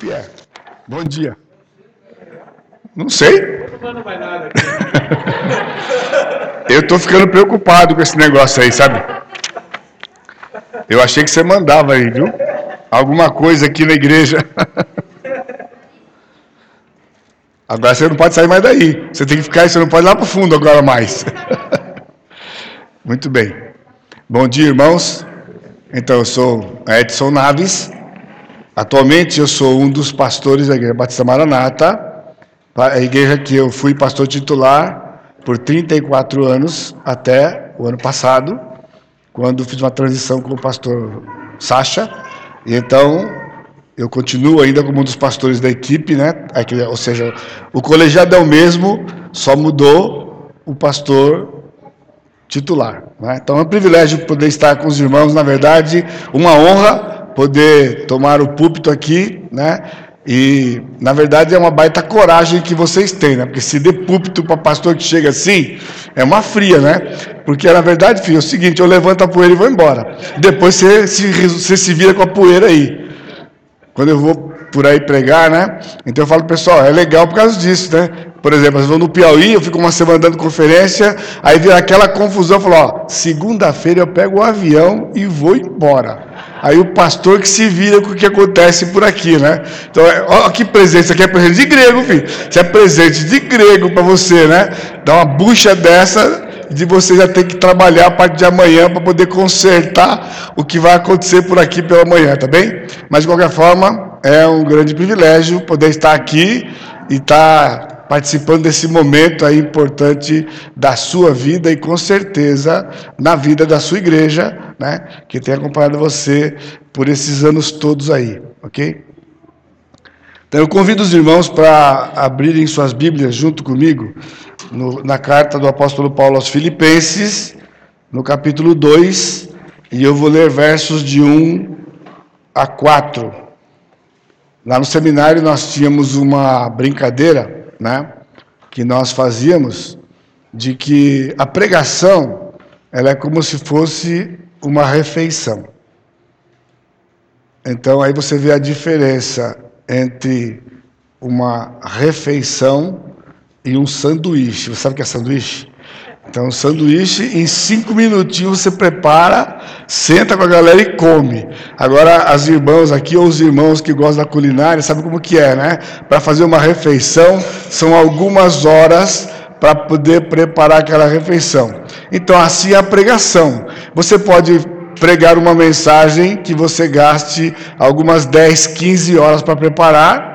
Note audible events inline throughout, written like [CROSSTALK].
Pierre, bom dia. Não sei. [LAUGHS] Eu tô ficando preocupado com esse negócio aí, sabe? Eu achei que você mandava aí, viu? Alguma coisa aqui na igreja. [LAUGHS] Agora você não pode sair mais daí. Você tem que ficar, você não pode ir lá para o fundo agora mais. [LAUGHS] Muito bem. Bom dia, irmãos. Então, eu sou Edson Naves. Atualmente eu sou um dos pastores da Igreja Batista Maranata, a igreja que eu fui pastor titular por 34 anos até o ano passado, quando fiz uma transição com o pastor Sacha. E então eu continuo ainda como um dos pastores da equipe, né? Ou seja, o colegiado é o mesmo, só mudou o pastor titular. Né? Então é um privilégio poder estar com os irmãos, na verdade, uma honra poder tomar o púlpito aqui, né? E, na verdade, é uma baita coragem que vocês têm, né? Porque se dê púlpito para pastor que chega assim, é uma fria, né? Porque, na verdade, filho, é o seguinte, eu levanto a poeira e vou embora. Depois você se, você se vira com a poeira aí. Quando eu vou por aí pregar, né? Então eu falo, pessoal, é legal por causa disso, né? Por exemplo, eu vou no Piauí, eu fico uma semana dando conferência, aí vira aquela confusão, eu falo, ó, segunda-feira eu pego o avião e vou embora. Aí o pastor que se vira com o que acontece por aqui, né? Então, olha que presente, isso aqui é presente de grego, filho. Isso é presente de grego para você, né? Dá uma bucha dessa de você já ter que trabalhar a partir de amanhã para poder consertar o que vai acontecer por aqui pela manhã, tá bem? Mas de qualquer forma, é um grande privilégio poder estar aqui e estar participando desse momento aí importante da sua vida e com certeza na vida da sua igreja, né, que tem acompanhado você por esses anos todos aí, ok? Então eu convido os irmãos para abrirem suas Bíblias junto comigo no, na carta do apóstolo Paulo aos Filipenses, no capítulo 2, e eu vou ler versos de 1 a 4. Lá no seminário nós tínhamos uma brincadeira né, que nós fazíamos, de que a pregação ela é como se fosse uma refeição. Então aí você vê a diferença entre uma refeição e um sanduíche. Você sabe o que é sanduíche? Então, sanduíche, em cinco minutinhos você prepara, senta com a galera e come. Agora, as irmãs aqui, ou os irmãos que gostam da culinária, sabem como que é, né? Para fazer uma refeição, são algumas horas para poder preparar aquela refeição. Então, assim é a pregação. Você pode pregar uma mensagem que você gaste algumas 10, 15 horas para preparar,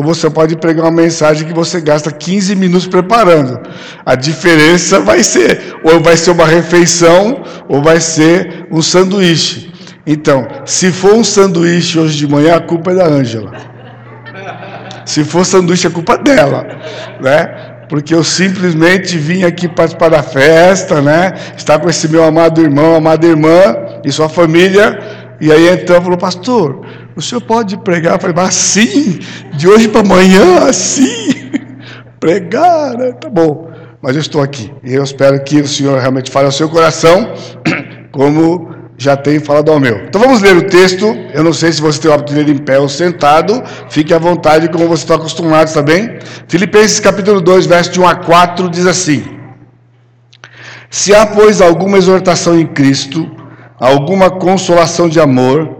ou você pode pregar uma mensagem que você gasta 15 minutos preparando. A diferença vai ser, ou vai ser uma refeição, ou vai ser um sanduíche. Então, se for um sanduíche hoje de manhã, a culpa é da Ângela. Se for sanduíche, a culpa é dela, né? Porque eu simplesmente vim aqui participar da festa, né? Estar com esse meu amado irmão, amada irmã e sua família. E aí então falou, pastor, o senhor pode pregar? Eu falei, mas sim, de hoje para amanhã, sim. [LAUGHS] Pregar, né? Tá bom. Mas eu estou aqui. E eu espero que o senhor realmente fale ao seu coração, [CLEARS THROAT] como já tem falado ao meu. Então vamos ler o texto. Eu não sei se você tem o hábito de ler em pé ou sentado. Fique à vontade, como você está acostumado, está bem? Filipenses capítulo 2, verso de 1 a 4, diz assim: Se há, pois, alguma exortação em Cristo, alguma consolação de amor,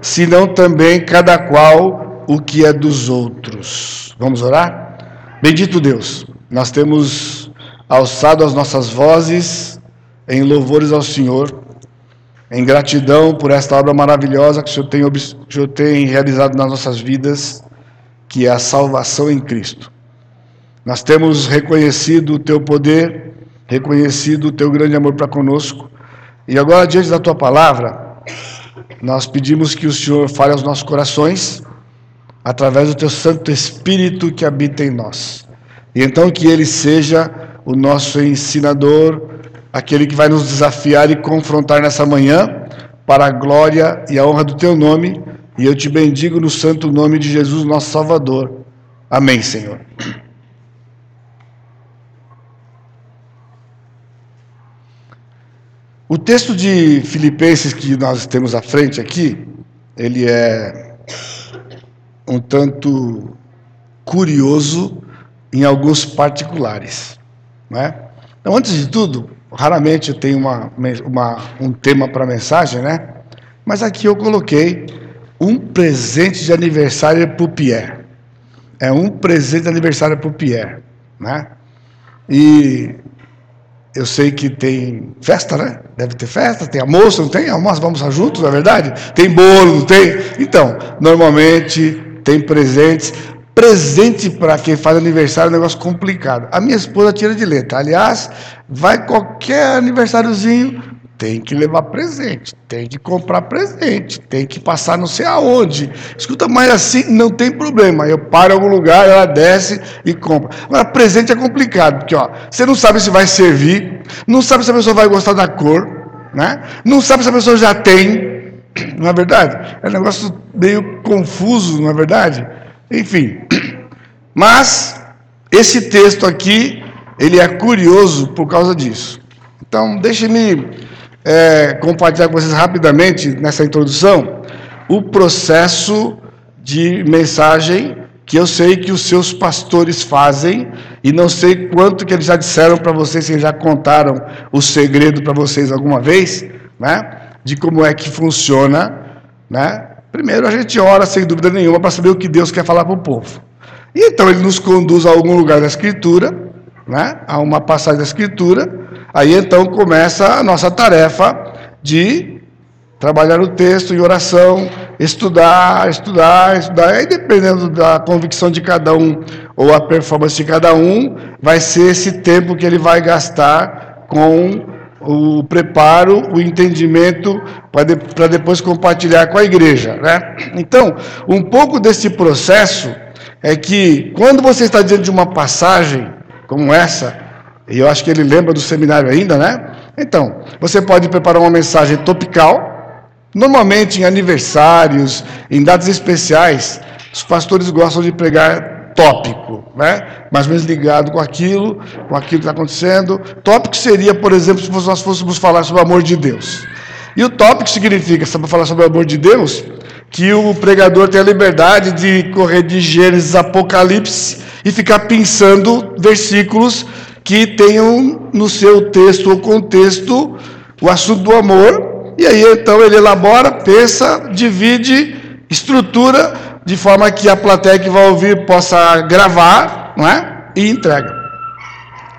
senão também cada qual o que é dos outros. Vamos orar? Bendito Deus, nós temos alçado as nossas vozes em louvores ao Senhor, em gratidão por esta obra maravilhosa que o Senhor tem, o Senhor tem realizado nas nossas vidas, que é a salvação em Cristo. Nós temos reconhecido o teu poder, reconhecido o teu grande amor para conosco, e agora, diante da tua palavra, nós pedimos que o Senhor fale aos nossos corações, através do teu Santo Espírito que habita em nós. E então que ele seja o nosso ensinador, aquele que vai nos desafiar e confrontar nessa manhã, para a glória e a honra do teu nome. E eu te bendigo no santo nome de Jesus, nosso Salvador. Amém, Senhor. O texto de Filipenses que nós temos à frente aqui, ele é um tanto curioso em alguns particulares. Né? Então, antes de tudo, raramente eu tenho uma, uma um tema para mensagem, né? mas aqui eu coloquei um presente de aniversário para o Pierre. É um presente de aniversário para o Pierre. Né? E eu sei que tem festa, né? Deve ter festa, tem almoço, não tem? Almoço, vamos juntos, não é verdade? Tem bolo, não tem? Então, normalmente tem presentes. Presente para quem faz aniversário é um negócio complicado. A minha esposa tira de letra. Aliás, vai qualquer aniversáriozinho, tem que levar presente, tem que comprar presente, tem que passar não sei aonde. Escuta, mas assim não tem problema. Eu paro em algum lugar, ela desce e compra. Agora, presente é complicado, porque ó, você não sabe se vai servir, não sabe se a pessoa vai gostar da cor, né? não sabe se a pessoa já tem, [CLEARS THROAT] não é verdade? É um negócio meio confuso, não é verdade? Enfim. [CLEARS THROAT] Mas, esse texto aqui, ele é curioso por causa disso. Então, deixe-me é, compartilhar com vocês rapidamente, nessa introdução, o processo de mensagem que eu sei que os seus pastores fazem e não sei quanto que eles já disseram para vocês, se eles já contaram o segredo para vocês alguma vez, né? De como é que funciona, né? Primeiro a gente ora sem dúvida nenhuma para saber o que Deus quer falar para o povo. E então ele nos conduz a algum lugar da Escritura, né? A uma passagem da Escritura Aí então começa a nossa tarefa de trabalhar o texto em oração, estudar, estudar, estudar. Aí dependendo da convicção de cada um ou a performance de cada um, vai ser esse tempo que ele vai gastar com o preparo, o entendimento para de, depois compartilhar com a igreja, né? Então, um pouco desse processo é que quando você está diante de uma passagem como essa, e eu acho que ele lembra do seminário ainda, né? Então, você pode preparar uma mensagem topical. Normalmente em aniversários, em datas especiais, os pastores gostam de pregar tópico, né? Mais ou menos ligado com aquilo, com aquilo que está acontecendo. Tópico seria, por exemplo, se nós fôssemos falar sobre o amor de Deus. E o tópico significa, para falar sobre o amor de Deus, que o pregador tem a liberdade de correr de Gênesis Apocalipse e ficar pensando versículos que tenham no seu texto ou contexto o assunto do amor, e aí então ele elabora, pensa, divide, estrutura, de forma que a plateia que vai ouvir possa gravar não é? e entrega.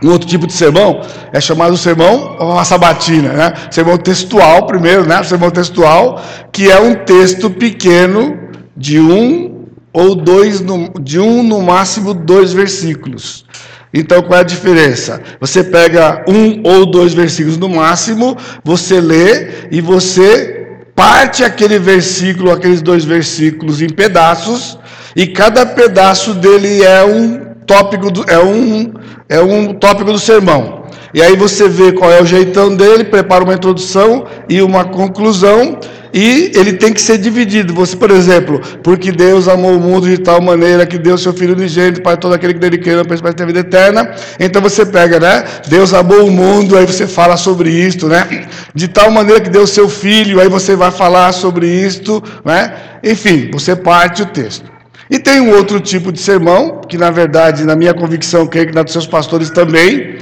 Um outro tipo de sermão é chamado sermão uma sabatina, né? Sermão textual primeiro, né? Sermão textual, que é um texto pequeno de um ou dois, de um no máximo dois versículos. Então, qual é a diferença? Você pega um ou dois versículos no máximo, você lê e você parte aquele versículo, aqueles dois versículos em pedaços, e cada pedaço dele é um tópico do, é um é um tópico do sermão. E aí você vê qual é o jeitão dele, prepara uma introdução e uma conclusão, e ele tem que ser dividido. Você, por exemplo, porque Deus amou o mundo de tal maneira que deu seu Filho unigênito para todo aquele que dele queira para ter vida eterna. Então você pega, né? Deus amou o mundo, aí você fala sobre isto, né? De tal maneira que deu seu Filho, aí você vai falar sobre isto, né? Enfim, você parte o texto. E tem um outro tipo de sermão, que na verdade, na minha convicção, creio que na dos seus pastores também,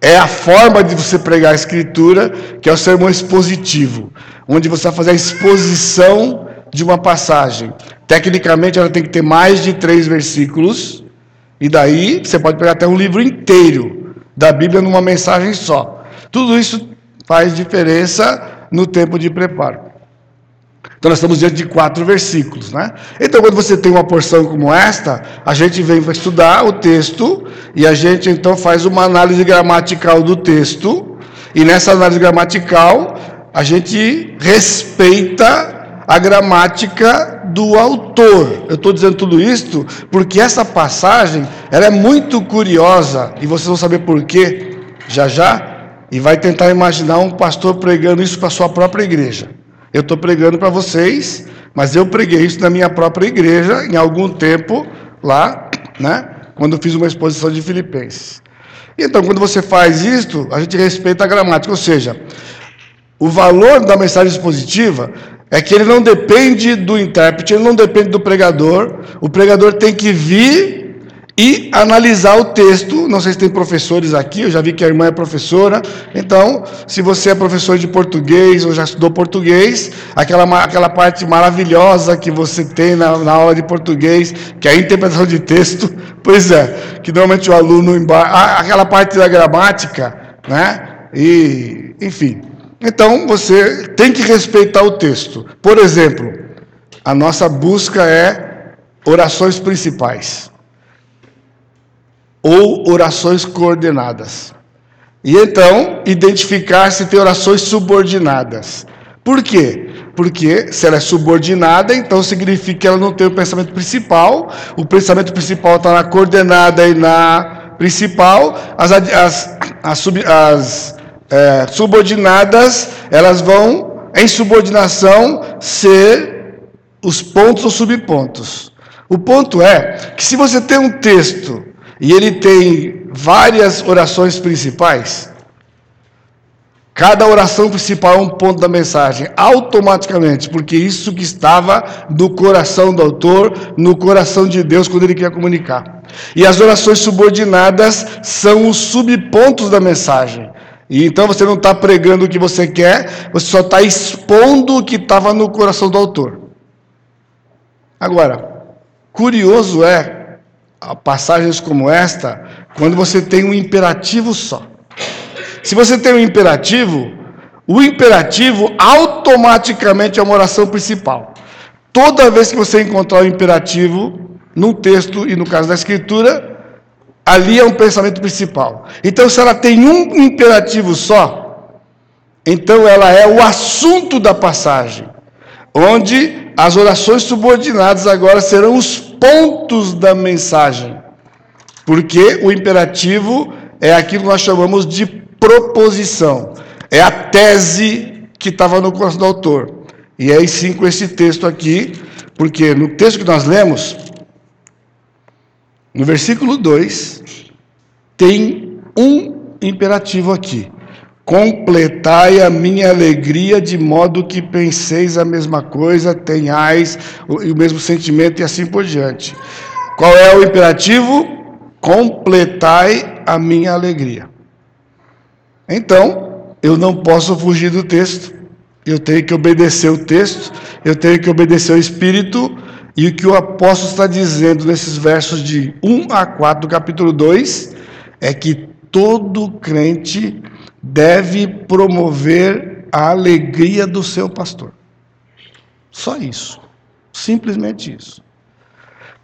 é a forma de você pregar a escritura, que é o sermão expositivo, onde você vai fazer a exposição de uma passagem. Tecnicamente, ela tem que ter mais de três versículos, e daí você pode pegar até um livro inteiro da Bíblia numa mensagem só. Tudo isso faz diferença no tempo de preparo. Então nós estamos diante de quatro versículos, né? Então quando você tem uma porção como esta, a gente vem para estudar o texto e a gente então faz uma análise gramatical do texto e nessa análise gramatical a gente respeita a gramática do autor. Eu estou dizendo tudo isto porque essa passagem ela é muito curiosa e vocês vão saber por quê já já. E vai tentar imaginar um pastor pregando isso para sua própria igreja. Eu estou pregando para vocês, mas eu preguei isso na minha própria igreja em algum tempo lá, né? Quando fiz uma exposição de Filipenses. Então, quando você faz isto, a gente respeita a gramática, ou seja, o valor da mensagem expositiva é que ele não depende do intérprete, ele não depende do pregador. O pregador tem que vir e analisar o texto. Não sei se tem professores aqui, eu já vi que a irmã é professora. Então, se você é professor de português ou já estudou português, aquela, aquela parte maravilhosa que você tem na, na aula de português, que é a interpretação de texto, [LAUGHS] pois é, que normalmente o aluno aquela parte da gramática, né? E, enfim. Então, você tem que respeitar o texto. Por exemplo, a nossa busca é orações principais ou orações coordenadas. E então, identificar se tem orações subordinadas. Por quê? Porque se ela é subordinada, então significa que ela não tem o pensamento principal. O pensamento principal está na coordenada e na principal. As, as, as, sub, as é, subordinadas, elas vão, em subordinação, ser os pontos ou subpontos. O ponto é que se você tem um texto e ele tem várias orações principais. Cada oração principal é um ponto da mensagem, automaticamente, porque isso que estava no coração do autor, no coração de Deus, quando ele queria comunicar. E as orações subordinadas são os subpontos da mensagem. E então você não está pregando o que você quer, você só está expondo o que estava no coração do autor. Agora, curioso é passagens como esta, quando você tem um imperativo só. Se você tem um imperativo, o imperativo automaticamente é uma oração principal. Toda vez que você encontrar o imperativo num texto e no caso da escritura, ali é um pensamento principal. Então, se ela tem um imperativo só, então ela é o assunto da passagem, onde as orações subordinadas agora serão os pontos da mensagem. Porque o imperativo é aquilo que nós chamamos de proposição. É a tese que estava no coração do autor. E aí sim com esse texto aqui, porque no texto que nós lemos, no versículo 2, tem um imperativo aqui. Completai a minha alegria de modo que penseis a mesma coisa, tenhais o, mesmo sentimento e assim por diante. Qual é o imperativo? Completai a minha alegria. Então, eu não posso fugir do texto. Eu tenho que obedecer o texto, eu tenho que obedecer o Espírito, e o que o apóstolo está dizendo nesses versos de 1 a 4 do capítulo 2 é que todo crente deve promover a alegria do seu pastor. Só isso. Simplesmente isso.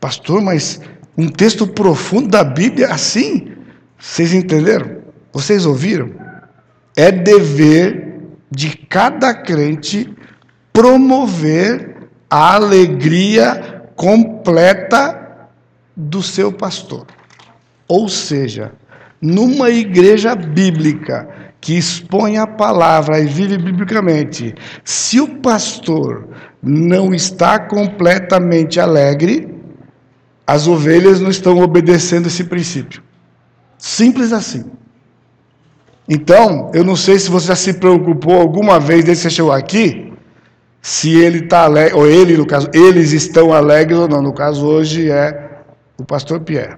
Pastor, mas um texto profundo da Bíblia assim? Vocês entenderam? Vocês ouviram? É dever de cada crente promover a alegria completa do seu pastor. Ou seja, numa igreja bíblica que expõe a palavra e vive biblicamente, se o pastor não está completamente alegre, as ovelhas não estão obedecendo esse princípio. Simples assim. Então, eu não sei se você já se preocupou alguma vez desde que você chegou aqui, se ele está alegre, ou ele, no caso, eles estão alegres ou não. No caso, hoje é o pastor Pierre.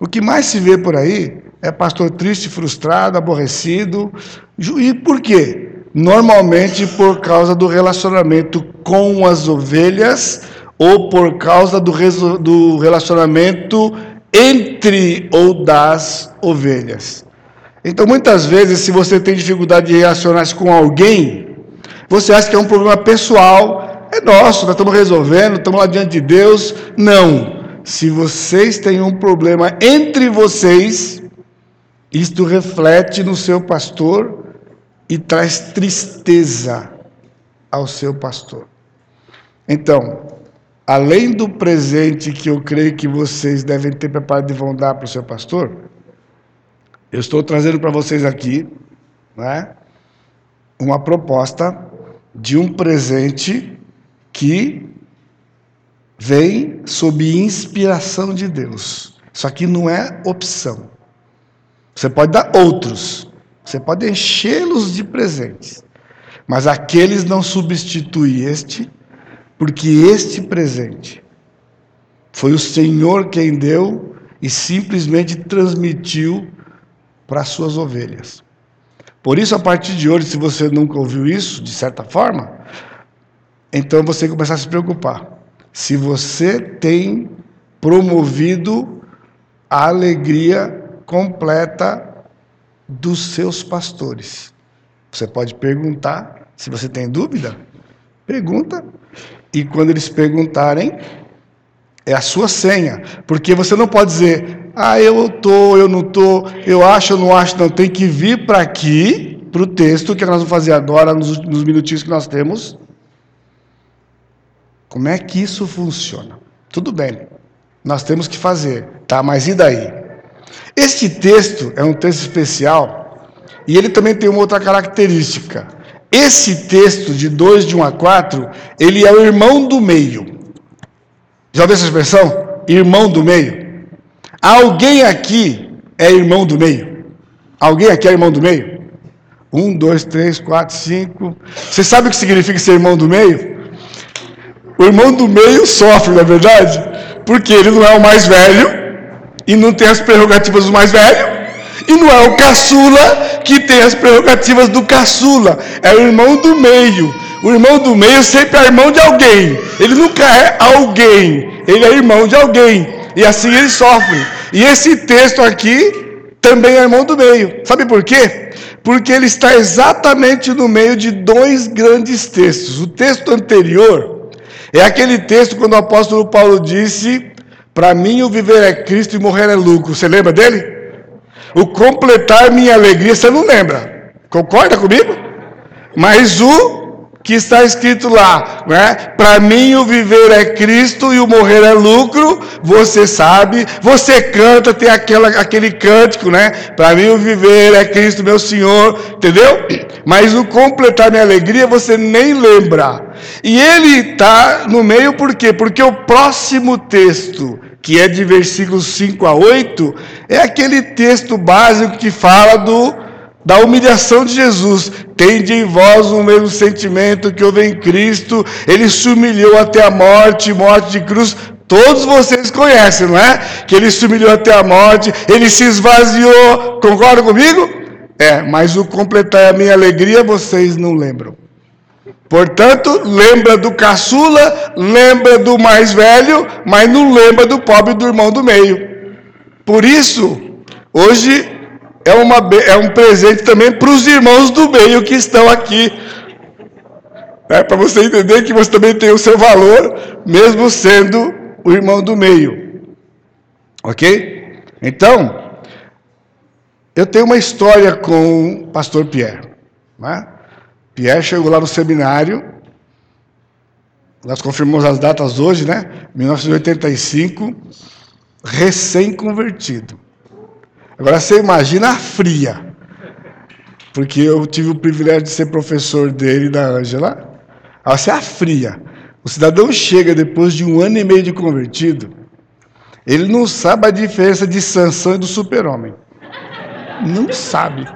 O que mais se vê por aí é pastor triste, frustrado, aborrecido. E por quê? Normalmente por causa do relacionamento com as ovelhas ou por causa do, do relacionamento entre ou das ovelhas. Então, muitas vezes, se você tem dificuldade de relacionar-se com alguém, você acha que é um problema pessoal, é nosso, nós estamos resolvendo, estamos lá diante de Deus. Não. Se vocês têm um problema entre vocês, isto reflete no seu pastor e traz tristeza ao seu pastor. Então, além do presente que eu creio que vocês devem ter preparado e vão dar para o seu pastor, eu estou trazendo para vocês aqui né, uma proposta de um presente que vem sob inspiração de Deus. Isso aqui não é opção. Você pode dar outros, você pode enchê-los de presentes, mas aqueles não substituem este, porque este presente foi o Senhor quem deu e simplesmente transmitiu para as suas ovelhas. Por isso, a partir de hoje, se você nunca ouviu isso, de certa forma, então você começar a se preocupar. Se você tem promovido a alegria completa dos seus pastores. Você pode perguntar, se você tem dúvida, pergunta. E quando eles perguntarem, é a sua senha. Porque você não pode dizer, ah, eu estou, eu não estou, eu acho, eu não acho. Não, tem que vir para aqui, para o texto, que nós vamos fazer agora, nos, nos minutinhos que nós temos, como é que isso funciona? Tudo bem, nós temos que fazer, tá? Mas e daí? Este texto é um texto especial e ele também tem uma outra característica. Esse texto, de 2, de 1 a 4, ele é o irmão do meio. Já ouviu essa expressão? Irmão do meio. Alguém aqui é irmão do meio? Alguém aqui é irmão do meio? Um, dois, três, quatro, cinco. Você sabe o que significa ser irmão do meio? O irmão do meio sofre, na é verdade, porque ele não é o mais velho e não tem as prerrogativas do mais velho, e não é o caçula que tem as prerrogativas do caçula, é o irmão do meio. O irmão do meio sempre é irmão de alguém, ele nunca é alguém, ele é irmão de alguém, e assim ele sofre. E esse texto aqui também é irmão do meio, sabe por quê? Porque ele está exatamente no meio de dois grandes textos. O texto anterior é aquele texto quando o apóstolo Paulo disse: Para mim o viver é Cristo e morrer é lucro. Você lembra dele? O completar minha alegria, você não lembra? Concorda comigo? Mas o que está escrito lá, né? Para mim o viver é Cristo e o morrer é lucro. Você sabe, você canta, tem aquela, aquele cântico, né? Para mim o viver é Cristo, meu Senhor, entendeu? Mas o completar minha alegria você nem lembra. E ele está no meio por quê? Porque o próximo texto, que é de versículos 5 a 8, é aquele texto básico que fala do da humilhação de Jesus. Tende em vós o mesmo sentimento que houve em Cristo. Ele se humilhou até a morte, morte de cruz. Todos vocês conhecem, não é? Que ele se humilhou até a morte, ele se esvaziou. Concordam comigo? É, mas o completar a minha alegria vocês não lembram. Portanto, lembra do caçula, lembra do mais velho, mas não lembra do pobre do irmão do meio. Por isso, hoje é, uma, é um presente também para os irmãos do meio que estão aqui. É, para você entender que você também tem o seu valor, mesmo sendo o irmão do meio. Ok? Então, eu tenho uma história com o pastor Pierre. Né? Pierre chegou lá no seminário, nós confirmamos as datas hoje, né? 1985, recém-convertido. Agora você imagina a fria. Porque eu tive o privilégio de ser professor dele e da Ângela. Você é a fria. O cidadão chega depois de um ano e meio de convertido, ele não sabe a diferença de Sansão e do super-homem. Não sabe.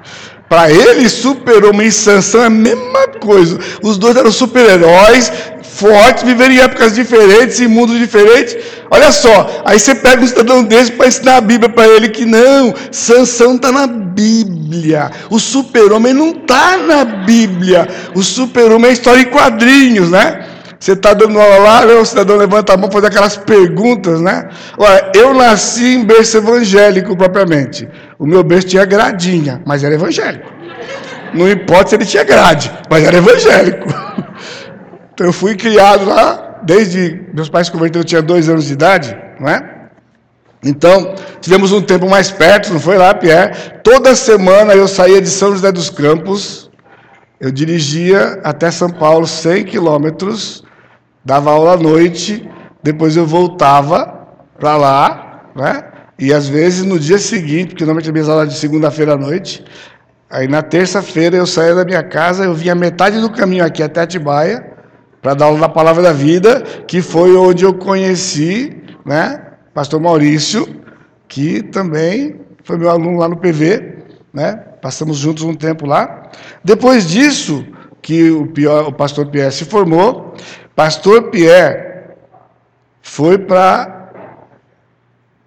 Para ele, super-homem e Sansão é a mesma coisa. Os dois eram super-heróis, fortes, viveram em épocas diferentes, em mundos diferentes. Olha só, aí você pega um cidadão desse para ensinar a Bíblia para ele que não, Sansão está na Bíblia. O super-homem não está na Bíblia. O super-homem é história em quadrinhos, né? Você está dando aula lá, né? o cidadão levanta a mão fazer aquelas perguntas, né? Olha, eu nasci em berço evangélico propriamente. O meu berço tinha gradinha, mas era evangélico. Não importa se ele tinha grade, mas era evangélico. [LAUGHS] Então eu fui criado lá, desde meus pais se converteram, eu tinha dois anos de idade, não é? Então, tivemos um tempo mais perto, não foi lá, Pierre? Toda semana eu saía de São José dos Campos, eu dirigia até São Paulo 100 quilômetros, dava aula à noite, depois eu voltava para lá, né? E às vezes no dia seguinte, porque normalmente a minha aula de segunda-feira à noite, aí na terça-feira eu saía da minha casa, eu vinha metade do caminho aqui até Atibaia, para dar aula da Palavra da Vida, que foi onde eu conheci, né? Pastor Maurício, que também foi meu aluno lá no PV, né? Passamos juntos um tempo lá. Depois disso, que o, pior, o pastor Pierre se formou, pastor Pierre foi para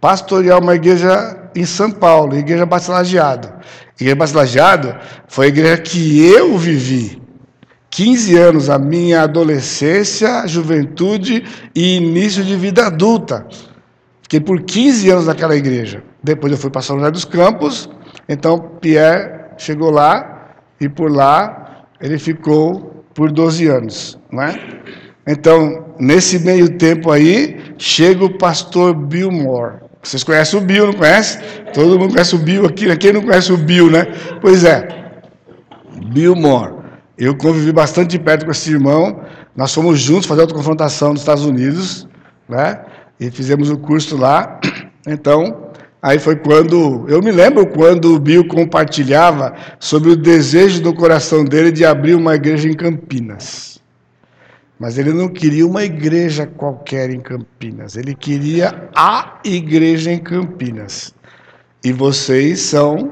pastorear uma igreja em São Paulo, igreja Bastilagiado. Igreja Bastilagiado foi a igreja que eu vivi. 15 anos, a minha adolescência, juventude e início de vida adulta. Fiquei por 15 anos naquela igreja. Depois eu fui para São José dos Campos, então Pierre chegou lá e por lá ele ficou por 12 anos, não é? Então, nesse meio tempo aí, chega o pastor Bill Moore. Vocês conhecem o Bill, não conhece? Todo mundo conhece o Bill aqui, né? quem não conhece o Bill, né? Pois é, Bill Moore. Eu convivi bastante de perto com esse irmão. Nós fomos juntos fazer outra confrontação nos Estados Unidos, né? E fizemos o curso lá. [CLEARS THROAT] Então, Aí foi quando, eu me lembro quando o Bill compartilhava sobre o desejo do coração dele de abrir uma igreja em Campinas. Mas ele não queria uma igreja qualquer em Campinas, ele queria a igreja em Campinas. E vocês são,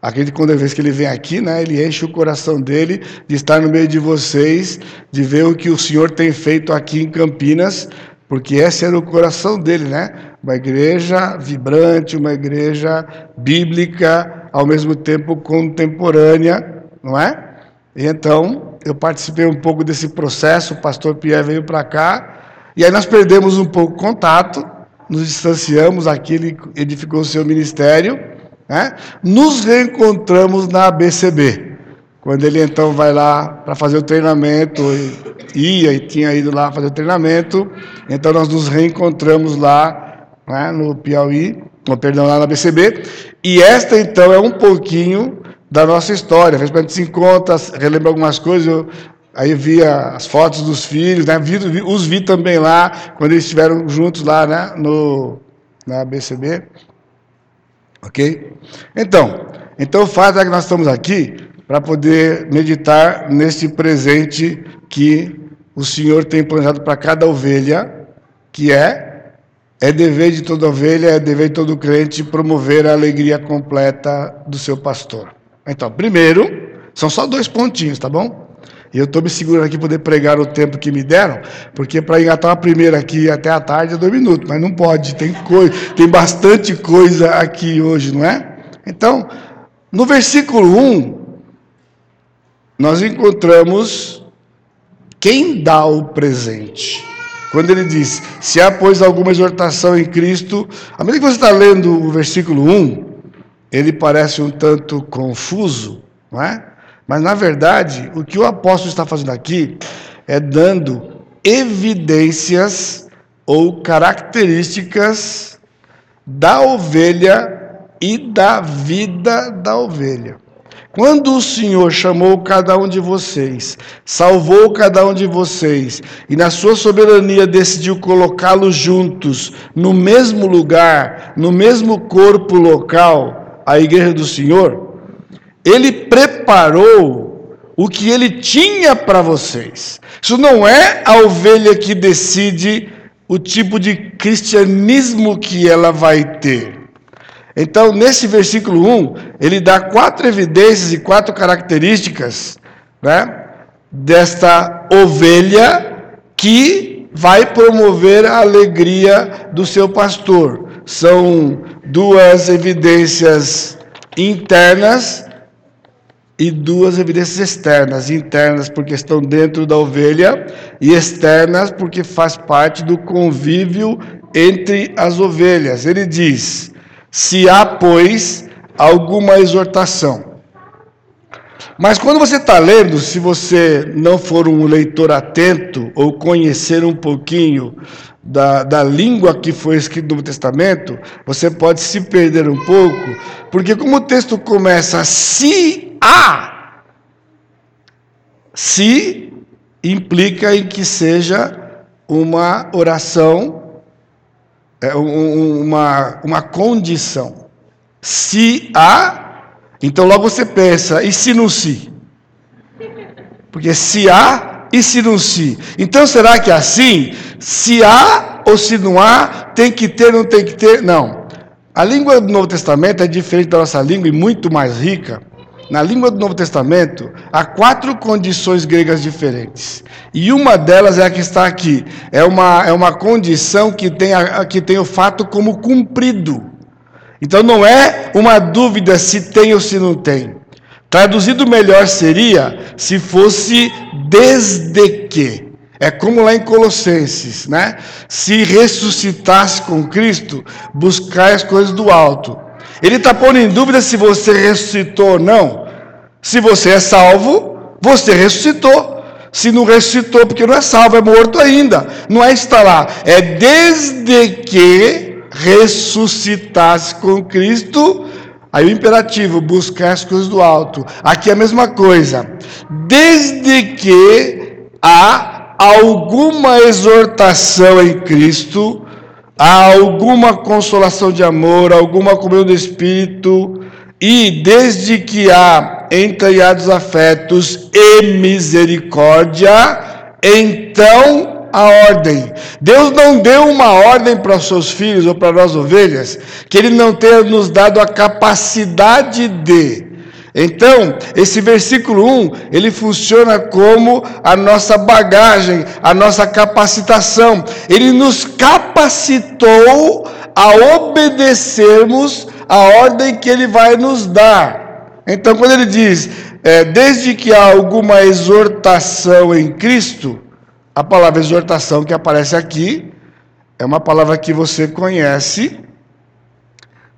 aquele quando vez que ele vem aqui, né, ele enche o coração dele de estar no meio de vocês, de ver o que o Senhor tem feito aqui em Campinas, porque esse era o coração dele, né? Uma igreja vibrante, uma igreja bíblica, ao mesmo tempo contemporânea, não é? E então, eu participei um pouco desse processo, o pastor Pierre veio para cá, e aí nós perdemos um pouco contato, nos distanciamos, aqui ele edificou o seu ministério, né? nos reencontramos na ABCB. Quando ele então vai lá para fazer o treinamento, ia e tinha ido lá fazer o treinamento, então nós nos reencontramos lá né, no Piauí, perdão, lá na BCB, e esta então é um pouquinho da nossa história. Às vezes a gente se encontra, relembra algumas coisas, eu, aí via as fotos dos filhos, né, vi, os vi também lá, quando eles estiveram juntos lá né, no, na BCB. Ok? Então, então o fato é que nós estamos aqui para poder meditar neste presente que o Senhor tem planejado para cada ovelha, que é é dever de toda ovelha, é dever de todo crente promover a alegria completa do seu pastor. Então, primeiro, são só dois pontinhos, tá bom? E eu estou me segurando aqui para poder pregar o tempo que me deram, porque para engatar a primeira aqui até a tarde é dois minutos, mas não pode, tem coisa, tem bastante coisa aqui hoje, não é? Então, no versículo 1, nós encontramos quem dá o presente. Quando ele diz: Se há, pois, alguma exortação em Cristo, à medida que você está lendo o versículo 1, ele parece um tanto confuso, não é? Mas, na verdade, o que o apóstolo está fazendo aqui é dando evidências ou características da ovelha e da vida da ovelha. Quando o Senhor chamou cada um de vocês, salvou cada um de vocês, e na sua soberania decidiu colocá-los juntos, no mesmo lugar, no mesmo corpo local, a igreja do Senhor, ele preparou o que ele tinha para vocês. Isso não é a ovelha que decide o tipo de cristianismo que ela vai ter. Então, nesse versículo 1, ele dá quatro evidências e quatro características né, desta ovelha que vai promover a alegria do seu pastor. São duas evidências internas e duas evidências externas. Internas porque estão dentro da ovelha e externas porque faz parte do convívio entre as ovelhas. Ele diz: se há, pois, alguma exortação. Mas quando você está lendo, se você não for um leitor atento ou conhecer um pouquinho da, da língua que foi escrito no Testamento, você pode se perder um pouco, porque como o texto começa se há, se implica em que seja uma oração, é, uma, uma condição. Se há, então logo você pensa, e se não se? Porque se há e se não se. Então será que é assim? Se há ou se não há, tem que ter, não tem que ter? Não. A língua do Novo Testamento é diferente da nossa língua e muito mais rica. Na língua do Novo Testamento, há quatro condições gregas diferentes. E uma delas é a que está aqui. É uma, é uma condição que tem, a, que tem o fato como cumprido. Então não é uma dúvida se tem ou se não tem. Traduzido melhor seria se fosse desde que. É como lá em Colossenses, né? Se ressuscitasse com Cristo, buscai as coisas do alto. Ele está pondo em dúvida se você ressuscitou ou não. Se você é salvo, você ressuscitou. Se não ressuscitou, porque não é salvo, é morto ainda. Não é lá. É desde que ressuscitasse com Cristo. Aí o imperativo, buscar as coisas do alto. Aqui é a mesma coisa. Desde que há alguma exortação em Cristo, há alguma consolação de amor, alguma comunhão do Espírito, e desde que há entranhados afetos e misericórdia, então a ordem. Deus não deu uma ordem para os seus filhos ou para nós ovelhas que Ele não tenha nos dado a capacidade de. Então, esse versículo 1, ele funciona como a nossa bagagem, a nossa capacitação. Ele nos capacitou a obedecermos a ordem que ele vai nos dar. Então, quando ele diz, é, desde que há alguma exortação em Cristo, a palavra exortação que aparece aqui é uma palavra que você conhece,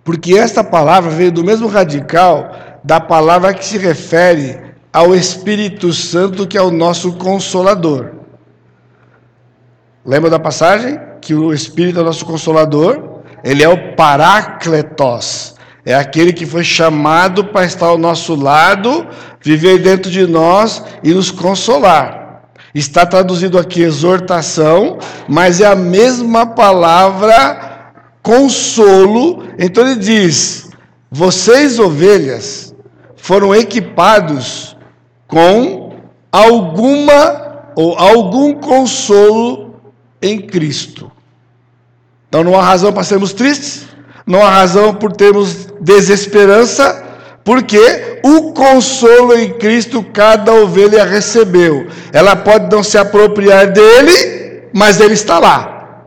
porque esta palavra veio do mesmo radical da palavra que se refere ao Espírito Santo, que é o nosso consolador. Lembra da passagem? Que o Espírito é o nosso consolador, ele é o Parácletos, é aquele que foi chamado para estar ao nosso lado, viver dentro de nós e nos consolar. Está traduzido aqui exortação, mas é a mesma palavra consolo. Então ele diz: Vocês, ovelhas, foram equipados com alguma ou algum consolo em Cristo. Então não há razão para sermos tristes, não há razão por termos desesperança, porque o consolo em Cristo cada ovelha recebeu. Ela pode não se apropriar dele, mas ele está lá.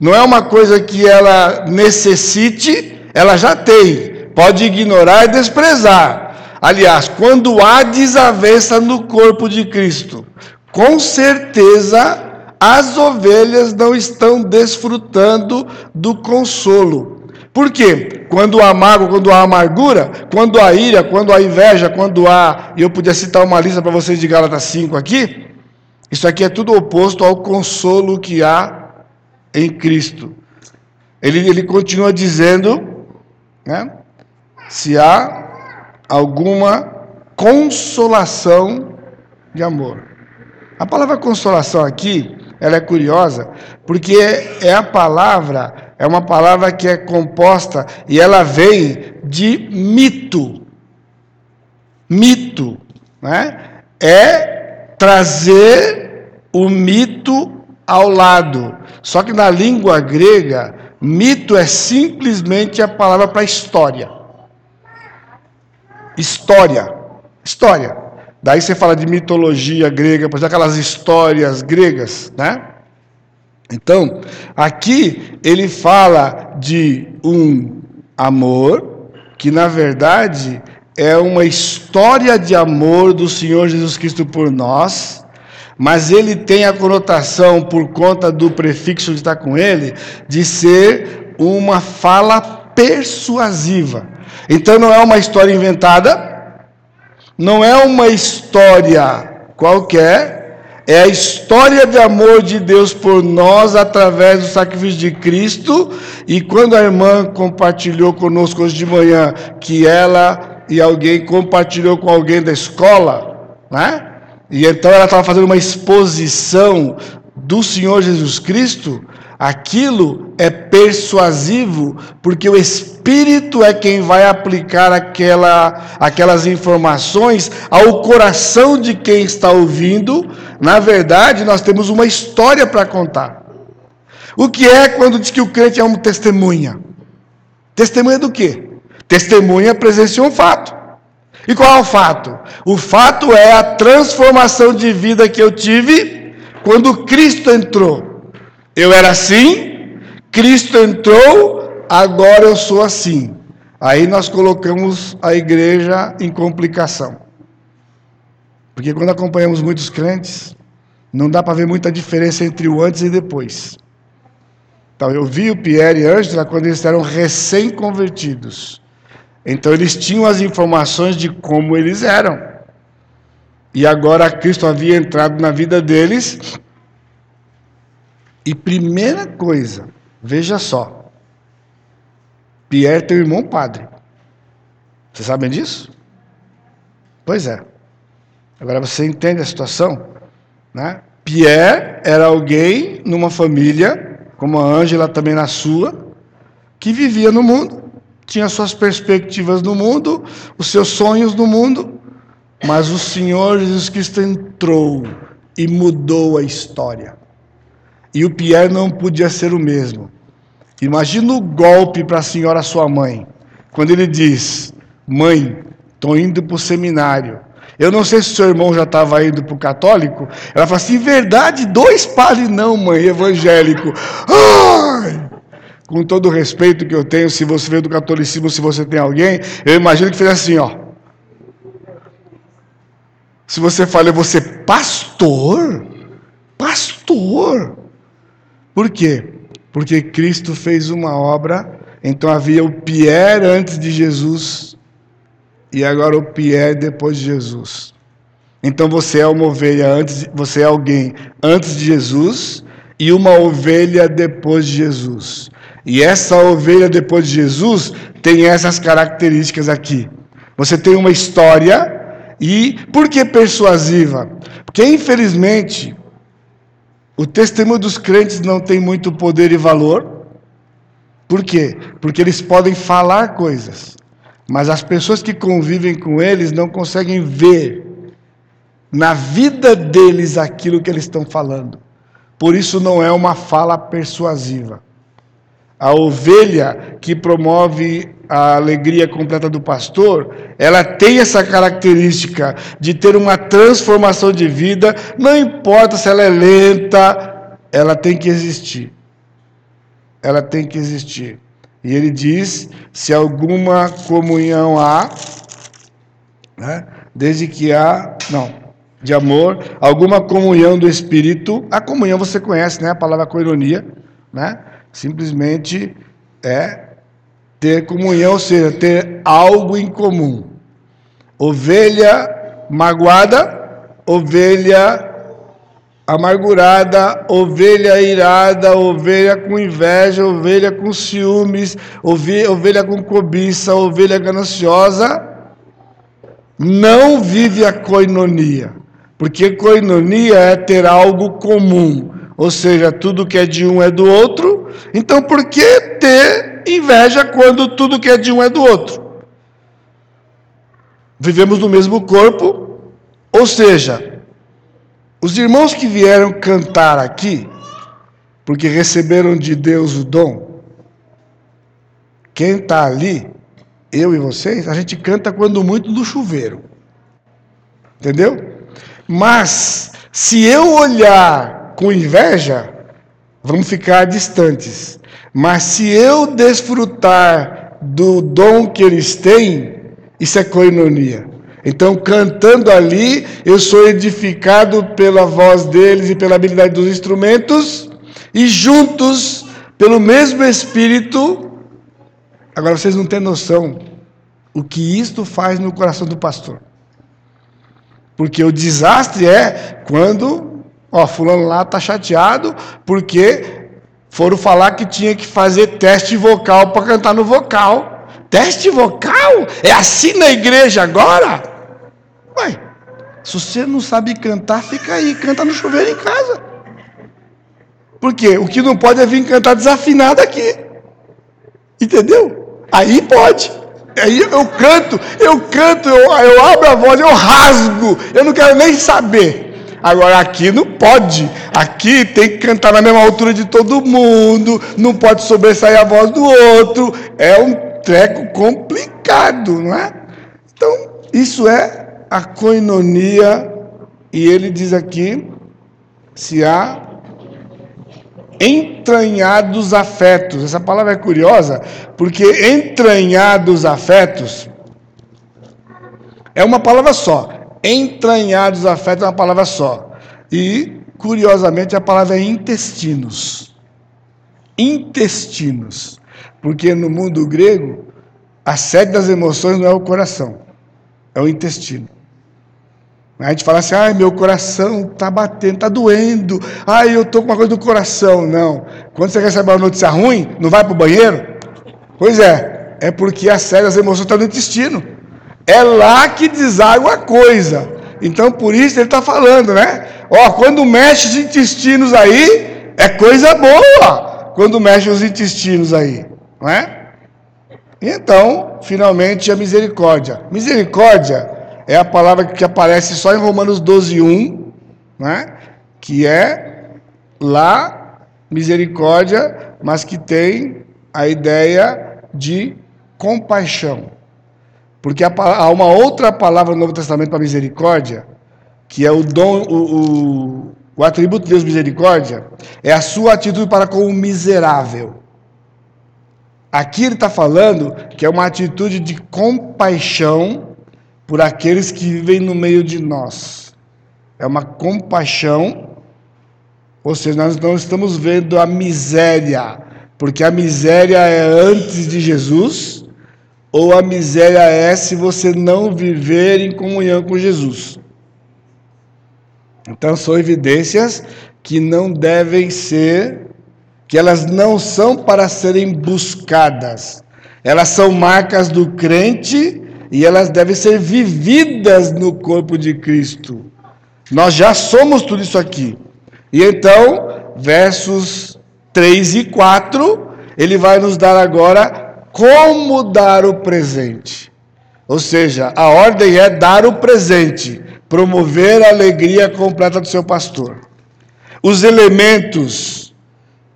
Não é uma coisa que ela necessite, ela já tem. Pode ignorar e desprezar. Aliás, quando há desavença no corpo de Cristo, com certeza as ovelhas não estão desfrutando do consolo. Por quê? Quando há mágoa, quando há amargura, quando há ira, quando há inveja, quando há. Eu podia citar uma lista para vocês de Gálatas 5 aqui. Isso aqui é tudo oposto ao consolo que há em Cristo. Ele, ele continua dizendo, né, se há alguma consolação de amor. A palavra consolação aqui, ela é curiosa, porque é a palavra é uma palavra que é composta e ela vem de mito. Mito, né? É trazer o mito ao lado. Só que na língua grega, mito é simplesmente a palavra para história. História. História. Daí você fala de mitologia grega, exemplo, aquelas histórias gregas, né? Então, aqui ele fala de um amor que, na verdade, é uma história de amor do Senhor Jesus Cristo por nós, mas ele tem a conotação, por conta do prefixo de estar com ele, de ser uma fala persuasiva. Então, não é uma história inventada, não é uma história qualquer, é a história de amor de Deus por nós através do sacrifício de Cristo. E quando a irmã compartilhou conosco hoje de manhã que ela e alguém compartilhou com alguém da escola, né? E então ela estava fazendo uma exposição do Senhor Jesus Cristo, aquilo é persuasivo, porque o Espírito é quem vai aplicar aquela, aquelas informações ao coração de quem está ouvindo. Na verdade, nós temos uma história para contar. O que é quando diz que o crente é uma testemunha? Testemunha do quê? Testemunha presenciou um fato. E qual é o fato? O fato é a transformação de vida que eu tive quando Cristo entrou. Eu era assim, Cristo entrou, agora eu sou assim. Aí nós colocamos a igreja em complicação. Porque quando acompanhamos muitos crentes, não dá para ver muita diferença entre o antes e depois. Então, eu vi o Pierre e Angela quando eles eram recém-convertidos. Então eles tinham as informações de como eles eram. E agora Cristo havia entrado na vida deles. E primeira coisa, veja só. Pierre tem um irmão padre. Vocês sabem disso? Pois é. Agora você entende a situação? Né? Pierre era alguém numa família, como a Ângela também na sua, que vivia no mundo tinha suas perspectivas no mundo, os seus sonhos no mundo, mas o Senhor Jesus Cristo entrou e mudou a história. E o Pierre não podia ser o mesmo. Imagina o golpe para a senhora sua mãe, quando ele diz: Mãe, estou indo para o seminário. Eu não sei se seu irmão já estava indo para o católico. Ela fala assim: verdade, dois padres não, mãe, evangélico. Ai! com todo o respeito que eu tenho, se você veio do catolicismo, se você tem alguém, eu imagino que fez assim, ó. Se você fala, você pastor? Pastor? Por quê? Porque Cristo fez uma obra, então havia o Pierre antes de Jesus e agora o Pierre depois de Jesus. Então você é uma ovelha antes, você é alguém antes de Jesus e uma ovelha depois de Jesus. E essa ovelha depois de Jesus tem essas características aqui. Você tem uma história e por que persuasiva? Porque infelizmente o testemunho dos crentes não tem muito poder e valor. Por quê? Porque eles podem falar coisas, mas as pessoas que convivem com eles não conseguem ver na vida deles aquilo que eles estão falando. Por isso não é uma fala persuasiva. A ovelha que promove a alegria completa do pastor, ela tem essa característica de ter uma transformação de vida, não importa se ela é lenta, ela tem que existir. Ela tem que existir. E ele diz: se alguma comunhão há, né, desde que há, não, de amor, alguma comunhão do Espírito, a comunhão você conhece, né, a palavra coinonia, né? Simplesmente é ter comunhão, ou seja, ter algo em comum. Ovelha magoada, ovelha amargurada, ovelha irada, ovelha com inveja, ovelha com ciúmes, ovelha com cobiça, ovelha gananciosa, não vive a coinonia. Porque coinonia é ter algo comum. Ou seja, tudo que é de um é do outro. Então, por que ter inveja quando tudo que é de um é do outro? Vivemos no mesmo corpo. Ou seja, os irmãos que vieram cantar aqui, porque receberam de Deus o dom, quem está ali, eu e vocês, a gente canta quando muito do chuveiro. Entendeu? Mas, se eu olhar com inveja, vamos ficar distantes. Mas se eu desfrutar do dom que eles têm, isso é coinonia. Então, cantando ali, eu sou edificado pela voz deles e pela habilidade dos instrumentos, e juntos, pelo mesmo Espírito. Agora, vocês não têm noção o que isto faz no coração do pastor. Porque o desastre é quando Ó, fulano lá tá chateado porque foram falar que tinha que fazer teste vocal para cantar no vocal. Teste vocal? É assim na igreja agora? Ué, se você não sabe cantar, fica aí, canta no chuveiro em casa. Porque o que não pode é vir cantar desafinado aqui. Entendeu? Aí pode. Aí eu canto, eu canto, eu, eu abro a voz, eu rasgo, eu não quero nem saber. Agora aqui não pode. Aqui tem que cantar na mesma altura de todo mundo, não pode sobressair a voz do outro. É um treco complicado, não é? Então, isso é a coinonia, e ele diz aqui: se há entranhados afetos. Essa palavra é curiosa, porque entranhados afetos é uma palavra só. Entranhados afetos é uma palavra só. E, curiosamente, a palavra é intestinos. Intestinos. Porque no mundo grego, a sede das emoções não é o coração, é o intestino. A gente fala assim, ai, meu coração está batendo, está doendo, ai, eu estou com uma coisa do coração. Não. Quando você recebe uma notícia ruim, não vai para o banheiro? Pois é, é porque a série das emoções está no intestino. É lá que deságua a coisa. Então, por isso ele está falando, né? Ó, quando mexe os intestinos aí, é coisa boa. Quando mexe os intestinos aí, não é? Então, finalmente, a misericórdia. Misericórdia é a palavra que aparece só em Romanos 12, 1, né? que é lá misericórdia, mas que tem a ideia de compaixão. Porque há uma outra palavra no Novo Testamento para misericórdia, que é o dom, o, o, o atributo de Deus misericórdia, é a sua atitude para com o miserável. Aqui ele está falando que é uma atitude de compaixão por aqueles que vivem no meio de nós. É uma compaixão, ou seja, nós não estamos vendo a miséria, porque a miséria é antes de Jesus, ou a miséria é se você não viver em comunhão com Jesus. Então são evidências que não devem ser, que elas não são para serem buscadas. Elas são marcas do crente e elas devem ser vividas no corpo de Cristo. Nós já somos tudo isso aqui. E então, versos 3 e 4, ele vai nos dar agora como dar o presente. Ou seja, a ordem é dar o presente, promover a alegria completa do seu pastor. Os elementos,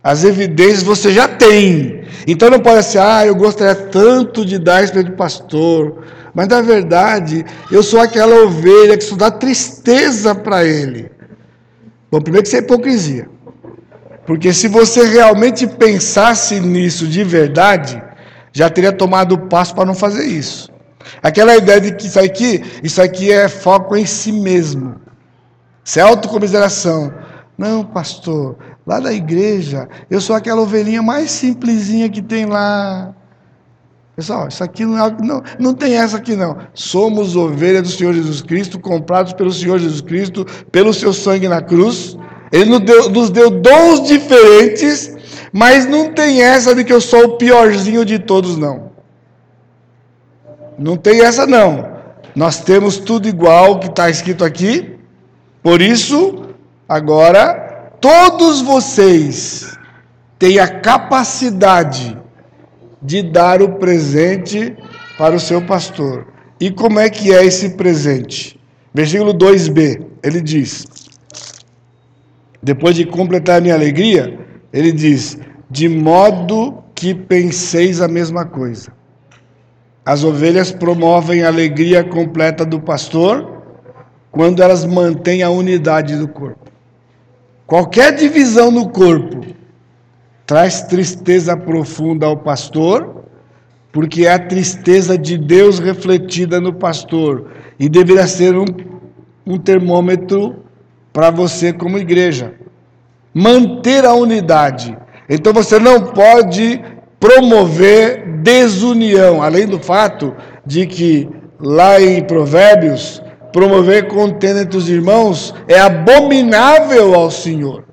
as evidências você já tem. Então não pode ser, ah, eu gostaria tanto de dar isso para o pastor. Mas na verdade, eu sou aquela ovelha que só dá tristeza para ele. Bom, primeiro que isso é hipocrisia. Porque se você realmente pensasse nisso de verdade, já teria tomado o passo para não fazer isso. Aquela ideia de que isso aqui, isso aqui é foco em si mesmo. Isso é autocomiseração. Não, pastor, lá da igreja, eu sou aquela ovelhinha mais simplesinha que tem lá. Pessoal, isso aqui não, é, não, não tem essa aqui não. Somos ovelhas do Senhor Jesus Cristo, comprados pelo Senhor Jesus Cristo, pelo seu sangue na cruz. Ele nos deu, nos deu dons diferentes, mas não tem essa de que eu sou o piorzinho de todos, não. Não tem essa não. Nós temos tudo igual que está escrito aqui. Por isso, agora, todos vocês têm a capacidade de dar o presente para o seu pastor. E como é que é esse presente? Versículo 2b, ele diz: Depois de completar a minha alegria, ele diz: De modo que penseis a mesma coisa. As ovelhas promovem a alegria completa do pastor quando elas mantêm a unidade do corpo. Qualquer divisão no corpo traz tristeza profunda ao pastor, porque é a tristeza de Deus refletida no pastor e deveria ser um, um termômetro para você como igreja. Manter a unidade. Então você não pode promover desunião, além do fato de que lá em Provérbios, promover contenda entre os irmãos é abominável ao Senhor.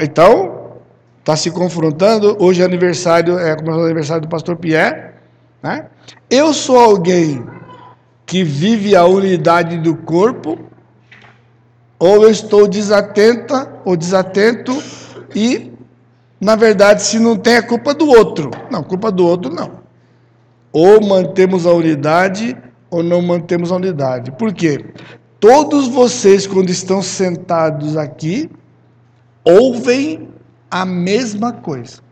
Então, está se confrontando. Hoje é aniversário, é é o aniversário do pastor Pierre. Né? Eu sou alguém que vive a unidade do corpo, ou eu estou desatenta ou desatento e, na verdade, se não tem, é culpa do outro. Não, culpa do outro não. Ou mantemos a unidade ou não mantemos a unidade. Por quê? Todos vocês, quando estão sentados aqui, ouvem a mesma coisa.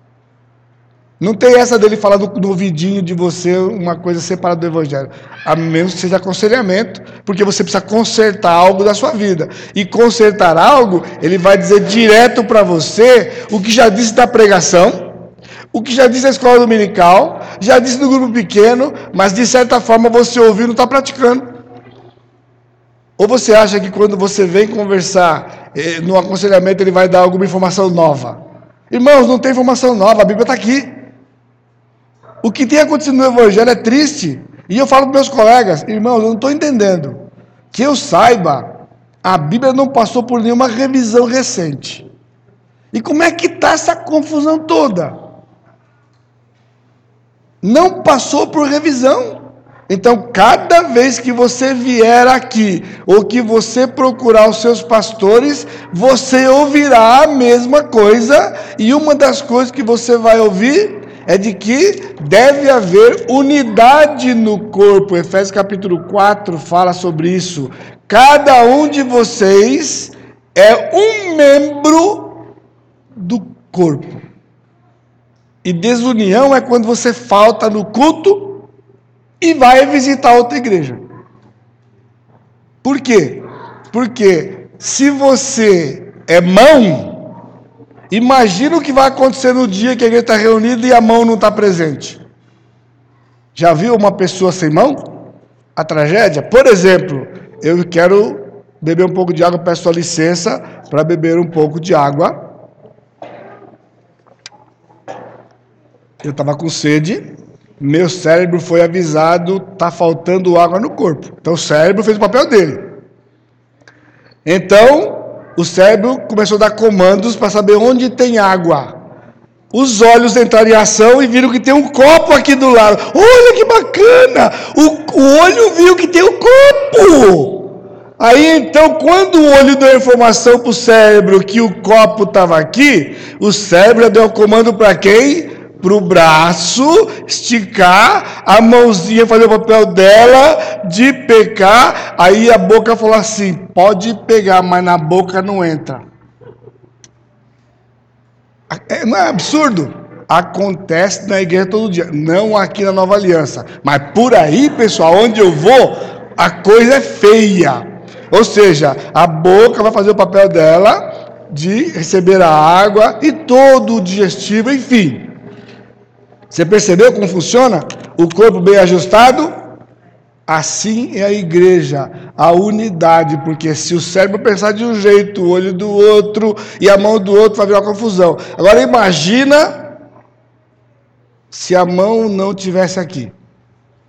Não tem essa dele falar no, no ouvidinho de você uma coisa separada do Evangelho. A menos que seja aconselhamento, porque você precisa consertar algo da sua vida. E consertar algo, ele vai dizer direto para você o que já disse da pregação, o que já disse na escola dominical, já disse no grupo pequeno, mas de certa forma você ouviu e não está praticando. Ou você acha que quando você vem conversar eh, no aconselhamento ele vai dar alguma informação nova? Irmãos, não tem informação nova, a Bíblia está aqui. O que tem acontecido no Evangelho é triste. E eu falo para meus colegas, irmãos, eu não estou entendendo. Que eu saiba, a Bíblia não passou por nenhuma revisão recente. E como é que está essa confusão toda? Não passou por revisão. Então, cada vez que você vier aqui, ou que você procurar os seus pastores, você ouvirá a mesma coisa, e uma das coisas que você vai ouvir é de que deve haver unidade no corpo. Efésios capítulo 4 fala sobre isso. Cada um de vocês é um membro do corpo. E desunião é quando você falta no culto e vai visitar outra igreja. Por quê? Porque se você é mão, Imagina o que vai acontecer no dia que a igreja está reunida e a mão não está presente. Já viu uma pessoa sem mão? A tragédia? Por exemplo, eu quero beber um pouco de água, peço a licença para beber um pouco de água. Eu estava com sede, meu cérebro foi avisado, está faltando água no corpo. Então o cérebro fez o papel dele. Então, o cérebro começou a dar comandos para saber onde tem água. Os olhos entraram em ação e viram que tem um copo aqui do lado. Olha que bacana! O, o olho viu que tem um copo. Aí então, quando o olho deu a informação para o cérebro que o copo estava aqui, o cérebro deu o comando para quem? Para o braço, esticar, a mãozinha fazer o papel dela de pecar, aí a boca falou assim: pode pegar, mas na boca não entra. É, não é absurdo? Acontece na igreja todo dia, não aqui na Nova Aliança, mas por aí, pessoal, onde eu vou, a coisa é feia. Ou seja, a boca vai fazer o papel dela de receber a água e todo o digestivo, enfim. Você percebeu como funciona? O corpo bem ajustado? Assim é a igreja, a unidade, porque se o cérebro pensar de um jeito, o olho do outro e a mão do outro, vai virar uma confusão. Agora imagina se a mão não tivesse aqui.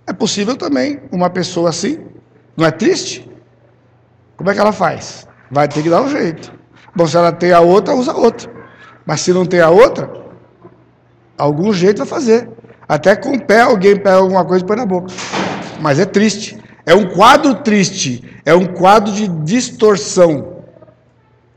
É possível também uma pessoa assim? Não é triste? Como é que ela faz? Vai ter que dar um jeito. Bom, se ela tem a outra, usa a outra. Mas se não tem a outra, Algum jeito vai fazer. Até com o pé alguém pega alguma coisa e põe na boca. Mas é triste. É um quadro triste. É um quadro de distorção.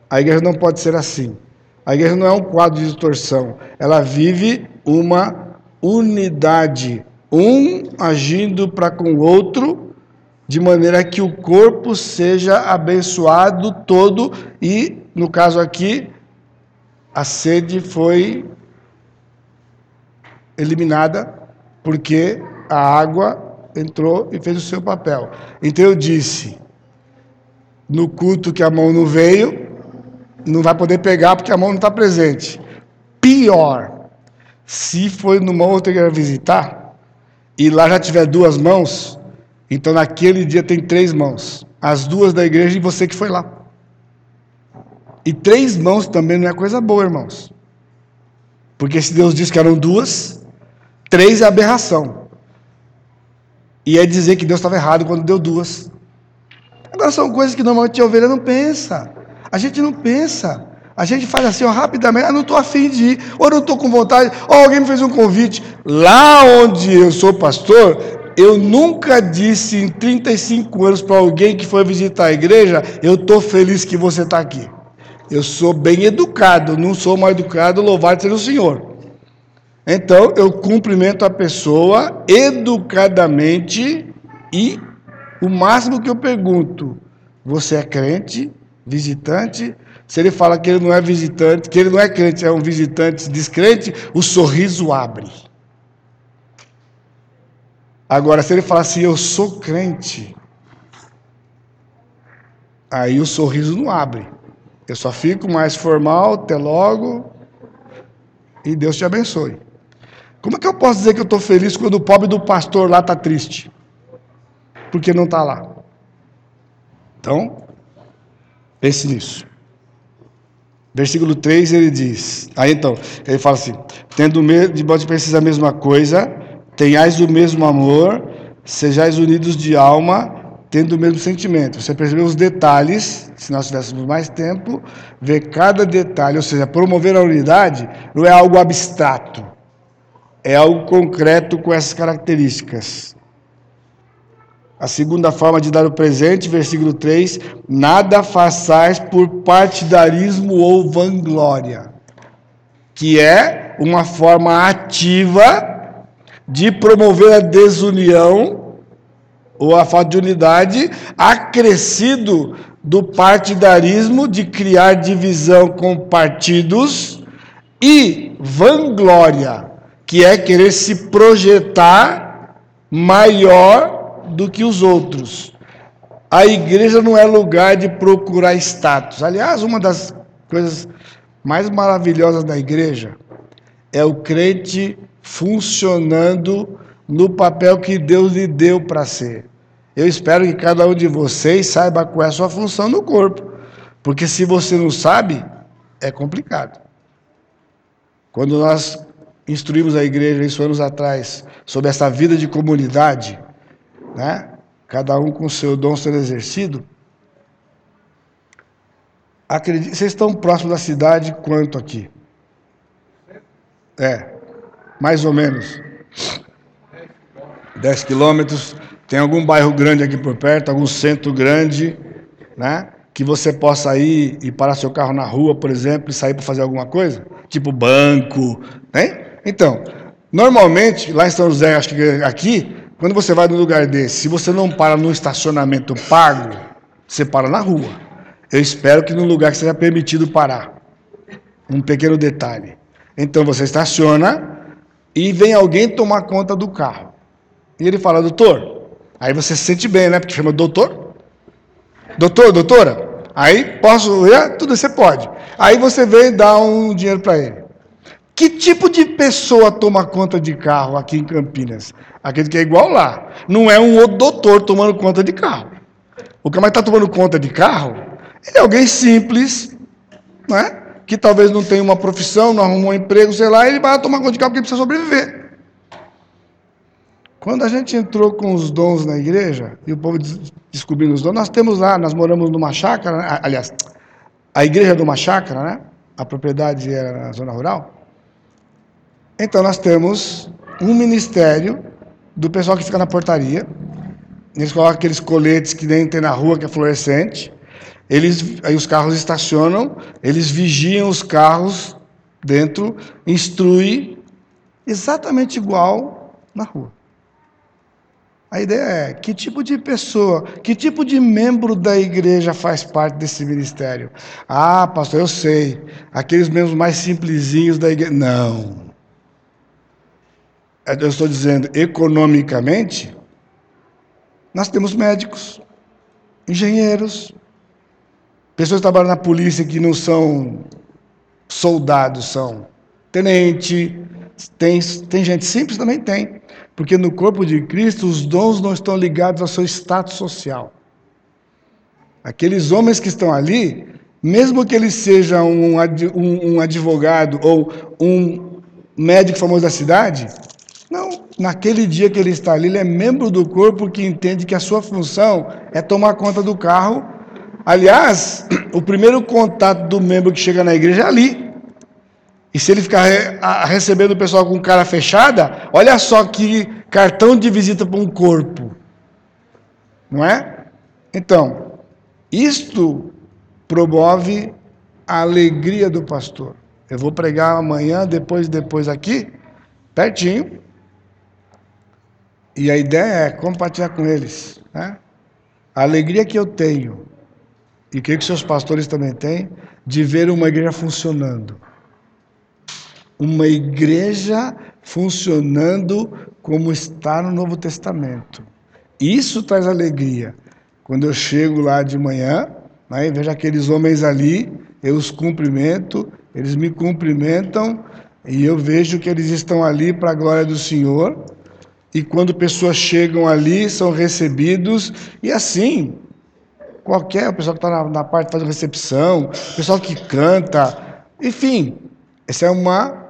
A igreja não pode ser assim. A igreja não é um quadro de distorção. Ela vive uma unidade. Um agindo para com o outro, de maneira que o corpo seja abençoado todo. E, no caso aqui, a sede foi eliminada porque a água entrou e fez o seu papel. Então eu disse: no culto que a mão não veio, não vai poder pegar porque a mão não está presente. Pior, se foi numa outra igreja visitar e lá já tiver duas mãos, então naquele dia tem três mãos, as duas da igreja e você que foi lá. E três mãos também não é coisa boa, irmãos. Porque se Deus disse que eram duas, Três é aberração. E é dizer que Deus estava errado quando deu duas. Agora são coisas que normalmente a ovelha não pensa. A gente não pensa. A gente faz assim, ó, rapidamente, ah, não estou afim de ir, ou não estou com vontade, ou alguém me fez um convite. Lá onde eu sou pastor, eu nunca disse em 35 anos para alguém que foi visitar a igreja, eu estou feliz que você está aqui. Eu sou bem educado, não sou mal educado, louvado seja o Senhor. Então, eu cumprimento a pessoa educadamente e o máximo que eu pergunto: você é crente, visitante? Se ele fala que ele não é visitante, que ele não é crente, é um visitante descrente, o sorriso abre. Agora, se ele falar assim, eu sou crente, aí o sorriso não abre. Eu só fico mais formal, até logo, e Deus te abençoe. Como é que eu posso dizer que eu estou feliz quando o pobre do pastor lá está triste? Porque não está lá. Então, pense nisso. Versículo 3 ele diz: Aí então, ele fala assim: Tendo medo de pode precisar a mesma coisa, tenhais o mesmo amor, sejais unidos de alma, tendo o mesmo sentimento. Você percebeu os detalhes, se nós tivéssemos mais tempo, ver cada detalhe, ou seja, promover a unidade não é algo abstrato, é algo concreto com essas características. A segunda forma de dar o presente, versículo 3: nada façais por partidarismo ou vanglória, que é uma forma ativa de promover a desunião ou a falta de unidade, acrescido do partidarismo de criar divisão com partidos e vanglória, que é querer se projetar maior do que os outros. A igreja não é lugar de procurar status. Aliás, uma das coisas mais maravilhosas da igreja é o crente funcionando no papel que Deus lhe deu para ser. Eu espero que cada um de vocês saiba qual é a sua função no corpo, porque se você não sabe, é complicado. Quando nós instruímos a igreja isso anos atrás sobre essa vida de comunidade, né? Cada um com o seu dom sendo exercido. Acredite, vocês estão próximos da cidade quanto aqui? É, mais ou menos 10 quilômetros. Tem algum bairro grande aqui por perto, algum centro grande, né? Que você possa ir e parar seu carro na rua, por exemplo, e sair para fazer alguma coisa? Tipo banco, né? Então, normalmente, lá em São José, acho que aqui, quando você vai num lugar desse, se você não para num estacionamento pago, você para na rua. Eu espero que num lugar que seja permitido parar. Um pequeno detalhe. Então você estaciona, e vem alguém tomar conta do carro. E ele fala, doutor, aí você se sente bem, né? Porque chama doutor. Doutor, doutora, aí posso ir? Tudo você pode. Aí você vem e dá um dinheiro para ele. Que tipo de pessoa toma conta de carro aqui em Campinas? Aquele que é igual lá. Não é um outro doutor tomando conta de carro. O que mais está tomando conta de carro é alguém simples, não é? que talvez não tenha uma profissão, não arrumou um emprego, sei lá, ele vai tomar conta de carro porque precisa sobreviver. Quando a gente entrou com os dons na igreja, e o povo descobrindo os dons, nós temos lá, nós moramos numa chácara, né? aliás, a igreja é de uma chácara, né? A propriedade era na zona rural. Então nós temos um ministério do pessoal que fica na portaria. Eles colocam aqueles coletes que nem tem na rua, que é fluorescente. Eles, aí os carros estacionam, eles vigiam os carros dentro, instrui exatamente igual na rua. A ideia é que tipo de pessoa, que tipo de membro da igreja faz parte desse ministério? Ah, pastor, eu sei. Aqueles membros mais simplesinhos da igreja. Não. Eu estou dizendo, economicamente, nós temos médicos, engenheiros, Pessoas que trabalham na polícia que não são soldados, são tenente, tem, tem gente simples também tem. Porque no corpo de Cristo os dons não estão ligados ao seu status social. Aqueles homens que estão ali, mesmo que ele seja um, um, um advogado ou um médico famoso da cidade, não, naquele dia que ele está ali, ele é membro do corpo que entende que a sua função é tomar conta do carro Aliás, [CLEARS THROAT] o primeiro contato do membro que chega na igreja é ali. E se ele ficar recebendo o pessoal com cara fechada, olha só que cartão de visita para um corpo. Não é? Então, isto promove a alegria do pastor. Eu vou pregar amanhã, depois, depois aqui, pertinho. E a ideia é compartilhar com eles. Né? A alegria que eu tenho, e creio que seus pastores também têm, de ver uma igreja funcionando. Uma igreja funcionando como está no Novo Testamento. Isso traz alegria. Quando eu chego lá de manhã, né, e vejo aqueles homens ali, eu os cumprimento, eles me cumprimentam, e eu vejo que eles estão ali para a glória do Senhor. E quando pessoas chegam ali, são recebidos, e assim, qualquer, o pessoal que está na, na, parte faz recepção, o pessoal que canta, enfim, essa é uma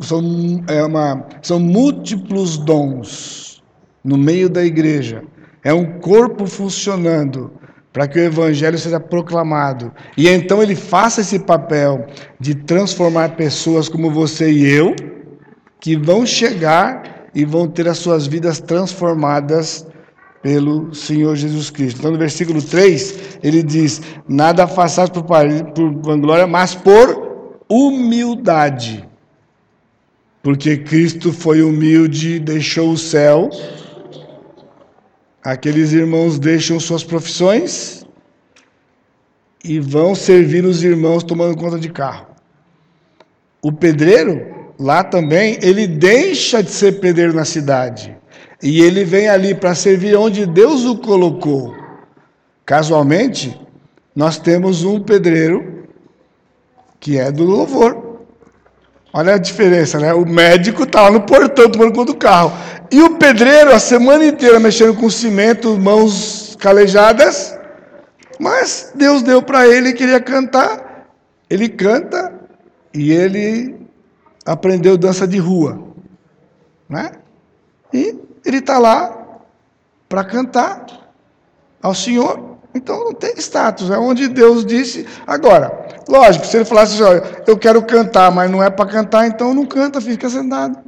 são, é uma, são múltiplos dons no meio da igreja. É um corpo funcionando para que o evangelho seja proclamado. E então ele faça esse papel de transformar pessoas como você e eu, que vão chegar e vão ter as suas vidas transformadas pelo Senhor Jesus Cristo. Então, no versículo 3, ele diz: Nada faças por, por vanglória, mas por humildade porque Cristo foi humilde, deixou o céu. Aqueles irmãos deixam suas profissões e vão servir os irmãos tomando conta de carro. O pedreiro, lá também, ele deixa de ser pedreiro na cidade. E ele vem ali para servir onde Deus o colocou. Casualmente, nós temos um pedreiro que é do louvor. Olha a diferença, né? O médico está lá no portão tomando conta do carro. E o pedreiro a semana inteira mexendo com cimento, mãos calejadas. Mas Deus deu para ele, queria cantar. Ele canta e ele aprendeu dança de rua. Né? E ele está lá para cantar ao Senhor. Então não tem status, é onde Deus disse. Agora, lógico, se ele falasse assim, olha, eu quero cantar, mas não é para cantar, então não canta, fica sentado.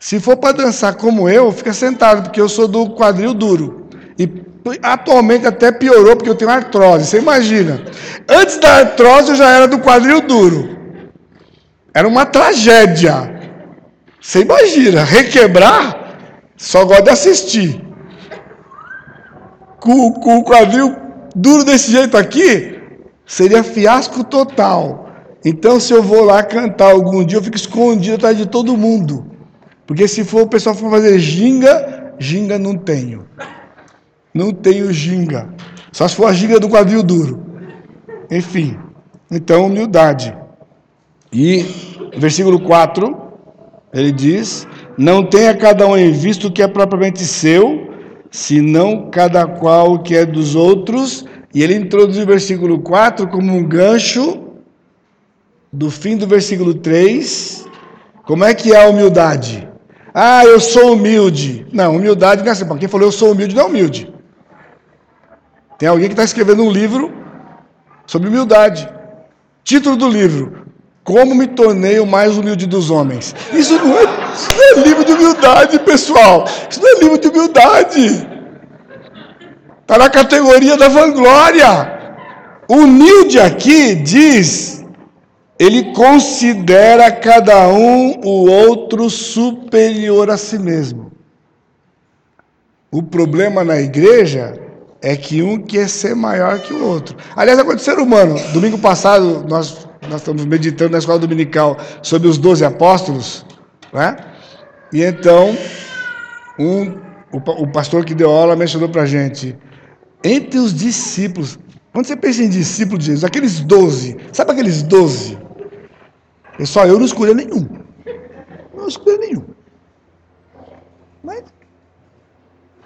Se for para dançar como eu, fica sentado, porque eu sou do quadril duro. E atualmente até piorou, porque eu tenho artrose. Você imagina? Antes da artrose eu já era do quadril duro. Era uma tragédia. Você imagina, requebrar, só gosta de assistir com, com o quadril duro desse jeito aqui, seria fiasco total. Então, se eu vou lá cantar algum dia, eu fico escondido atrás de todo mundo. Porque se for o pessoal for fazer ginga, ginga não tenho. Não tenho ginga. Só se for a ginga do quadril duro. Enfim. Então, humildade. E, versículo 4, ele diz: Não tenha cada um em vista o que é propriamente seu, senão cada qual o que é dos outros. E ele introduz o versículo 4 como um gancho do fim do versículo 3. Como é que é a humildade? Ah, eu sou humilde. Não, humildade não é assim. Quem falou eu sou humilde não é humilde. Tem alguém que está escrevendo um livro sobre humildade. Título do livro: Como me tornei o mais humilde dos homens. Isso não é, isso não é livro de humildade, pessoal. Isso não é livro de humildade. Está na categoria da vanglória. Humilde aqui diz, ele considera cada um o outro superior a si mesmo. O problema na igreja é que um quer ser maior que o outro. Aliás, ser humano. Domingo passado, nós, nós estamos meditando na escola dominical sobre os doze apóstolos, né? E então, um, o, o pastor que deu aula mencionou para gente entre os discípulos. Quando você pensa em discípulos de Jesus, aqueles doze, sabe aqueles doze? É só eu não escolhi nenhum. Não escolhi nenhum. Mas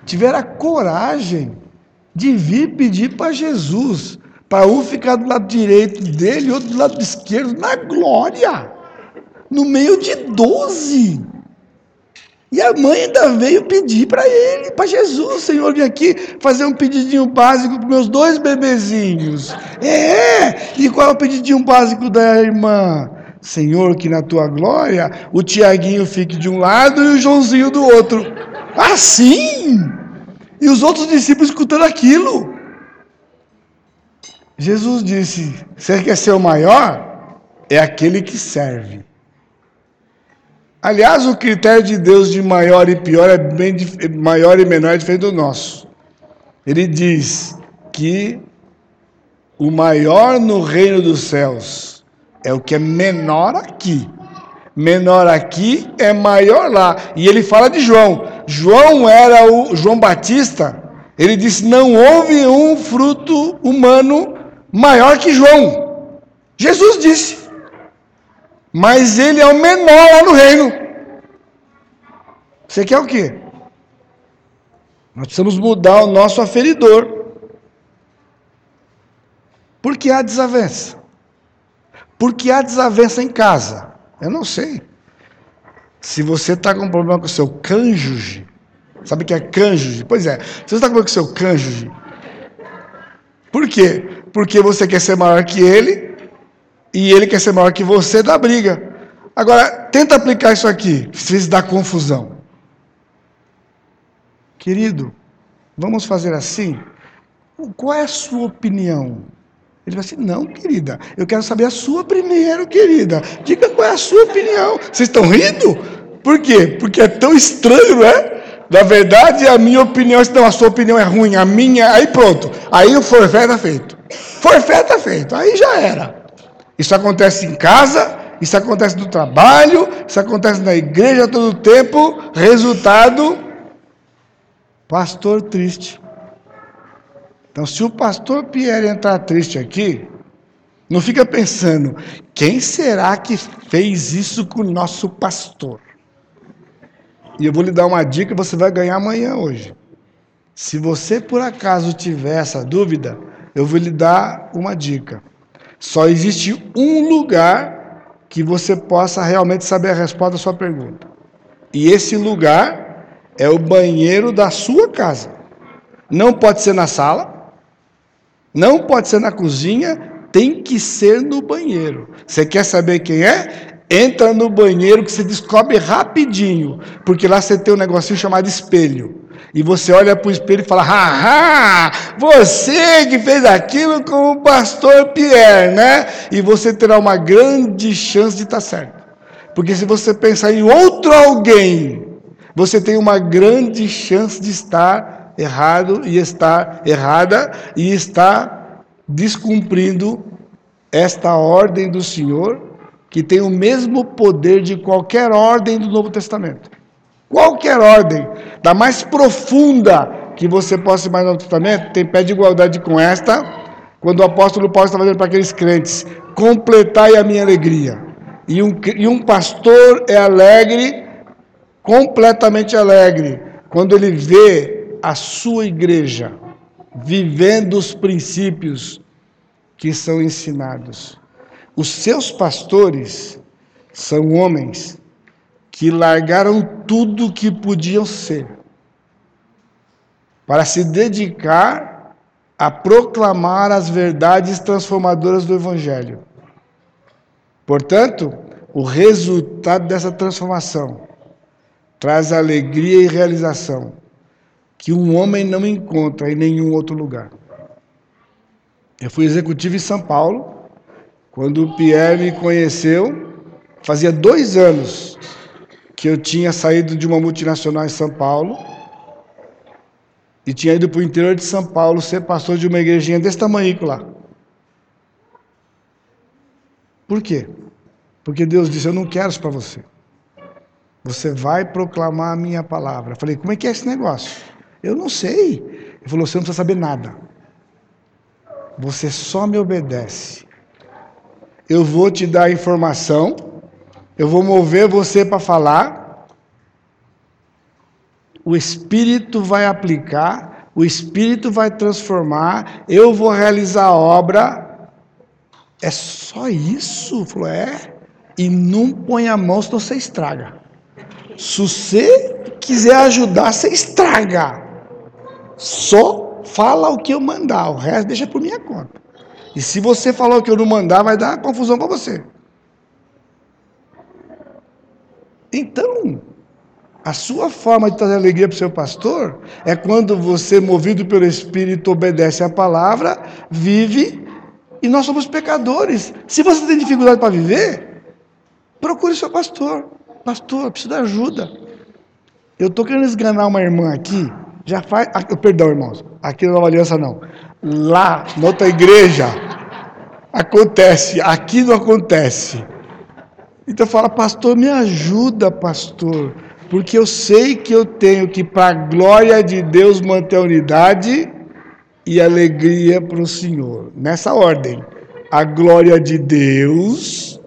tiveram a coragem de vir pedir para Jesus, para um ficar do lado direito dele e outro do lado esquerdo, na glória, no meio de doze. E a mãe ainda veio pedir para ele, para Jesus, Senhor, vim aqui fazer um pedidinho básico para meus dois bebezinhos. É, e qual é o pedidinho básico da irmã? Senhor, que na tua glória o Tiaguinho fique de um lado e o Joãozinho do outro. Assim! E os outros discípulos escutando aquilo. Jesus disse: Você quer ser o maior? É aquele que serve. Aliás, o critério de Deus de maior e pior é bem maior e menor é diferente do nosso. Ele diz que o maior no reino dos céus é o que é menor aqui. Menor aqui é maior lá. E ele fala de João. João era o João Batista. Ele disse: Não houve um fruto humano maior que João. Jesus disse. Mas ele é o menor lá no reino. Você quer o quê? Nós precisamos mudar o nosso aferidor. Por que há desavença? Por que há desavença em casa? Eu não sei. Se você está com um problema com o seu cônjuge, sabe o que é cônjuge? Pois é, se você está com problema com o seu cônjuge, por quê? Porque você quer ser maior que ele e ele quer ser maior que você da briga. Agora, tenta aplicar isso aqui, se dá confusão. Querido, vamos fazer assim? Qual é a sua opinião? Ele vai assim: Não, querida, eu quero saber a sua primeiro, querida. Diga qual é a sua opinião. Vocês estão rindo? Por quê? Porque é tão estranho, não é? Na verdade, a minha opinião, não, a sua opinião é ruim, a minha, aí pronto. Aí o forfé está feito. Forfé está feito, aí já era. Isso acontece em casa, isso acontece no trabalho, isso acontece na igreja todo tempo. Resultado: pastor triste. Então, se o pastor Pierre entrar triste aqui, não fica pensando, quem será que fez isso com o nosso pastor? E eu vou lhe dar uma dica, você vai ganhar amanhã hoje. Se você por acaso tiver essa dúvida, eu vou lhe dar uma dica. Só existe um lugar que você possa realmente saber a resposta à sua pergunta. E esse lugar é o banheiro da sua casa. Não pode ser na sala, não pode ser na cozinha, tem que ser no banheiro. Você quer saber quem é? Entra no banheiro que você descobre rapidinho, porque lá você tem um negocinho chamado espelho. E você olha para o espelho e fala: Haha, você que fez aquilo com o pastor Pierre, né? E você terá uma grande chance de estar certo. Porque se você pensar em outro alguém, você tem uma grande chance de estar errado e está errada e está descumprindo esta ordem do Senhor, que tem o mesmo poder de qualquer ordem do Novo Testamento. Qualquer ordem, da mais profunda que você possa imaginar no Testamento, tem pé de igualdade com esta, quando o apóstolo Paulo está fazendo para aqueles crentes: completai a minha alegria. E um, e um pastor é alegre, completamente alegre, quando ele vê a sua igreja vivendo os princípios que são ensinados. Os seus pastores são homens que largaram tudo que podiam ser para se dedicar a proclamar as verdades transformadoras do Evangelho. Portanto, o resultado dessa transformação traz alegria e realização que um homem não encontra em nenhum outro lugar. Eu fui executivo em São Paulo, quando o Pierre me conheceu, fazia dois anos que eu tinha saído de uma multinacional em São Paulo e tinha ido para o interior de São Paulo ser pastor de uma igrejinha desse tamanho lá. Por quê? Porque Deus disse: Eu não quero isso para você. Você vai proclamar a minha palavra. Eu falei: Como é que é esse negócio? Eu não sei. Ele falou: Você não precisa saber nada. Você só me obedece. Eu vou te dar informação. Eu vou mover você para falar. O Espírito vai aplicar. O Espírito vai transformar. Eu vou realizar a obra. É só isso? Falou: É. E não põe a mão, senão você estraga. Se você quiser ajudar, você estraga. Só fala o que eu mandar, o resto deixa por minha conta. E se você falou o que eu não mandar, vai dar confusão para você. Então, a sua forma de trazer alegria para o seu pastor é quando você, movido pelo Espírito, obedece a palavra, vive E nós somos pecadores. Se você tem dificuldade para viver, procure seu pastor. Pastor, preciso de ajuda. Eu estou querendo esganar uma irmã aqui. Já faz. Perdão, irmãos. Aqui na Nova Aliança não. Lá, na outra igreja, acontece. Aqui não acontece. Então fala, pastor, me ajuda, pastor. Porque eu sei que eu tenho que, para a glória de Deus, manter a unidade e alegria para o Senhor. Nessa ordem. A glória de Deus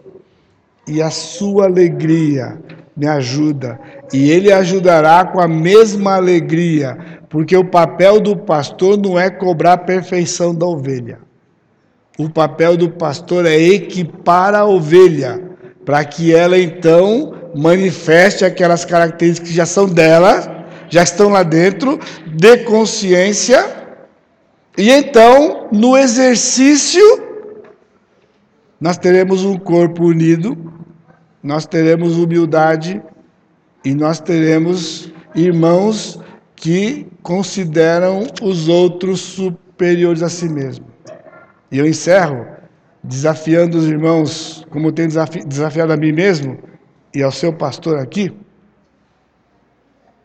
e a sua alegria. Me ajuda. E ele ajudará com a mesma alegria. Porque o papel do pastor não é cobrar a perfeição da ovelha. O papel do pastor é equipar a ovelha, para que ela então manifeste aquelas características que já são dela, já estão lá dentro, dê consciência e então, no exercício, nós teremos um corpo unido, nós teremos humildade e nós teremos irmãos que consideram os outros superiores a si mesmo. E eu encerro desafiando os irmãos, como tenho desafi desafiado a mim mesmo e ao seu pastor aqui,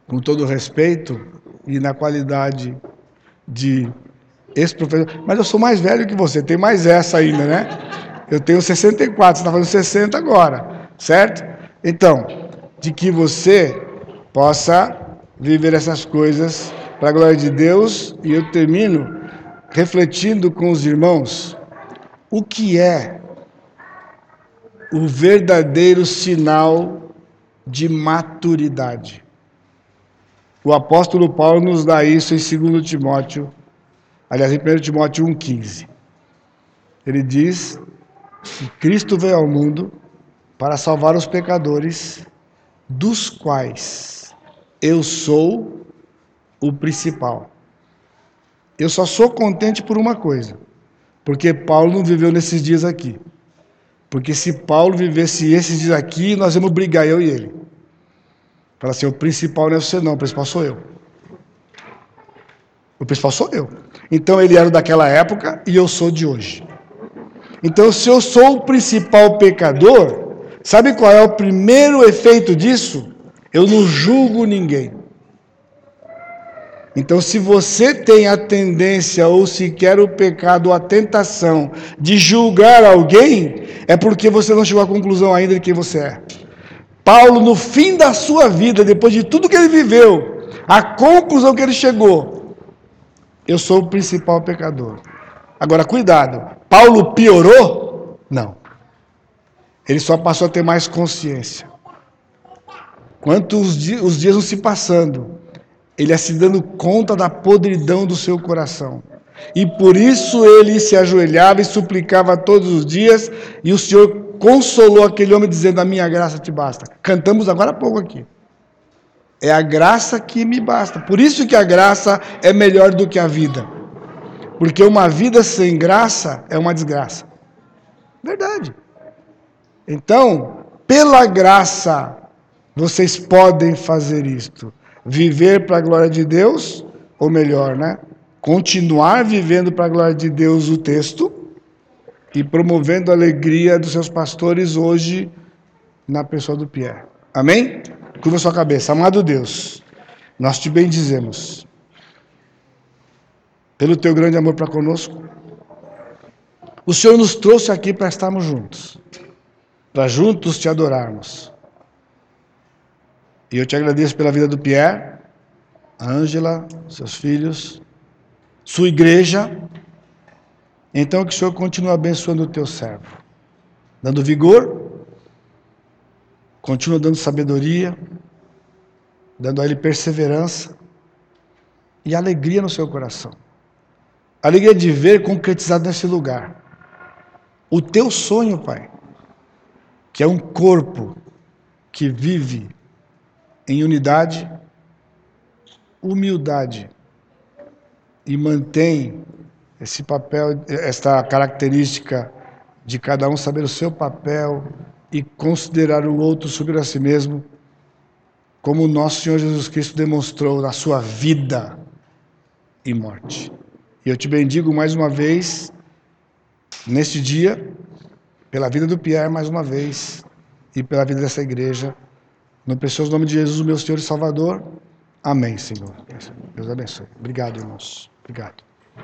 com todo respeito e na qualidade de esse professor. Mas eu sou mais velho que você, tem mais essa ainda, né? Eu tenho 64, você está fazendo 60 agora, certo? Então, de que você possa viver essas coisas para a glória de Deus, e eu termino refletindo com os irmãos o que é o verdadeiro sinal de maturidade. O apóstolo Paulo nos dá isso em 2 Timóteo Aliás, em 1 Timóteo 1,15. Ele diz que Cristo veio ao mundo para salvar os pecadores, dos quais eu sou o principal. Eu só sou contente por uma coisa, porque Paulo não viveu nesses dias aqui. Porque se Paulo vivesse esses dias aqui, nós íamos brigar, eu e ele. Para ser o principal não é você não, o principal sou eu. O principal sou eu. Então ele era daquela época e eu sou de hoje. Então, se eu sou o principal pecador, sabe qual é o primeiro efeito disso? Eu não julgo ninguém. Então, se você tem a tendência, ou sequer o pecado, a tentação de julgar alguém, é porque você não chegou à conclusão ainda de quem você é. Paulo, no fim da sua vida, depois de tudo que ele viveu, a conclusão que ele chegou eu sou o principal pecador. Agora, cuidado, Paulo piorou? Não. Ele só passou a ter mais consciência. Quanto os dias, os dias vão se passando, ele ia se dando conta da podridão do seu coração. E por isso ele se ajoelhava e suplicava todos os dias, e o Senhor consolou aquele homem dizendo: A minha graça te basta. Cantamos agora há pouco aqui. É a graça que me basta. Por isso que a graça é melhor do que a vida. Porque uma vida sem graça é uma desgraça. Verdade. Então, pela graça, vocês podem fazer isto. Viver para a glória de Deus, ou melhor, né? Continuar vivendo para a glória de Deus o texto e promovendo a alegria dos seus pastores hoje na pessoa do Pierre. Amém? Curva sua cabeça. Amado Deus, nós te bendizemos pelo teu grande amor para conosco. O Senhor nos trouxe aqui para estarmos juntos, para juntos te adorarmos. E eu te agradeço pela vida do Pierre, a Ângela, seus filhos, sua igreja. Então que o Senhor continue abençoando o teu servo, dando vigor Continua dando sabedoria, dando a ele perseverança e alegria no seu coração. Alegria de ver concretizado nesse lugar. O teu sonho, Pai, que é um corpo que vive em unidade, humildade e mantém esse papel, esta característica de cada um saber o seu papel, e considerar o outro superior a si mesmo, como o nosso Senhor Jesus Cristo demonstrou na sua vida e morte. E eu te bendigo mais uma vez neste dia, pela vida do Pierre mais uma vez e pela vida dessa igreja. No precioso nome de Jesus, meu Senhor e Salvador. Amém, Senhor. Deus abençoe. Obrigado, irmãos. Obrigado.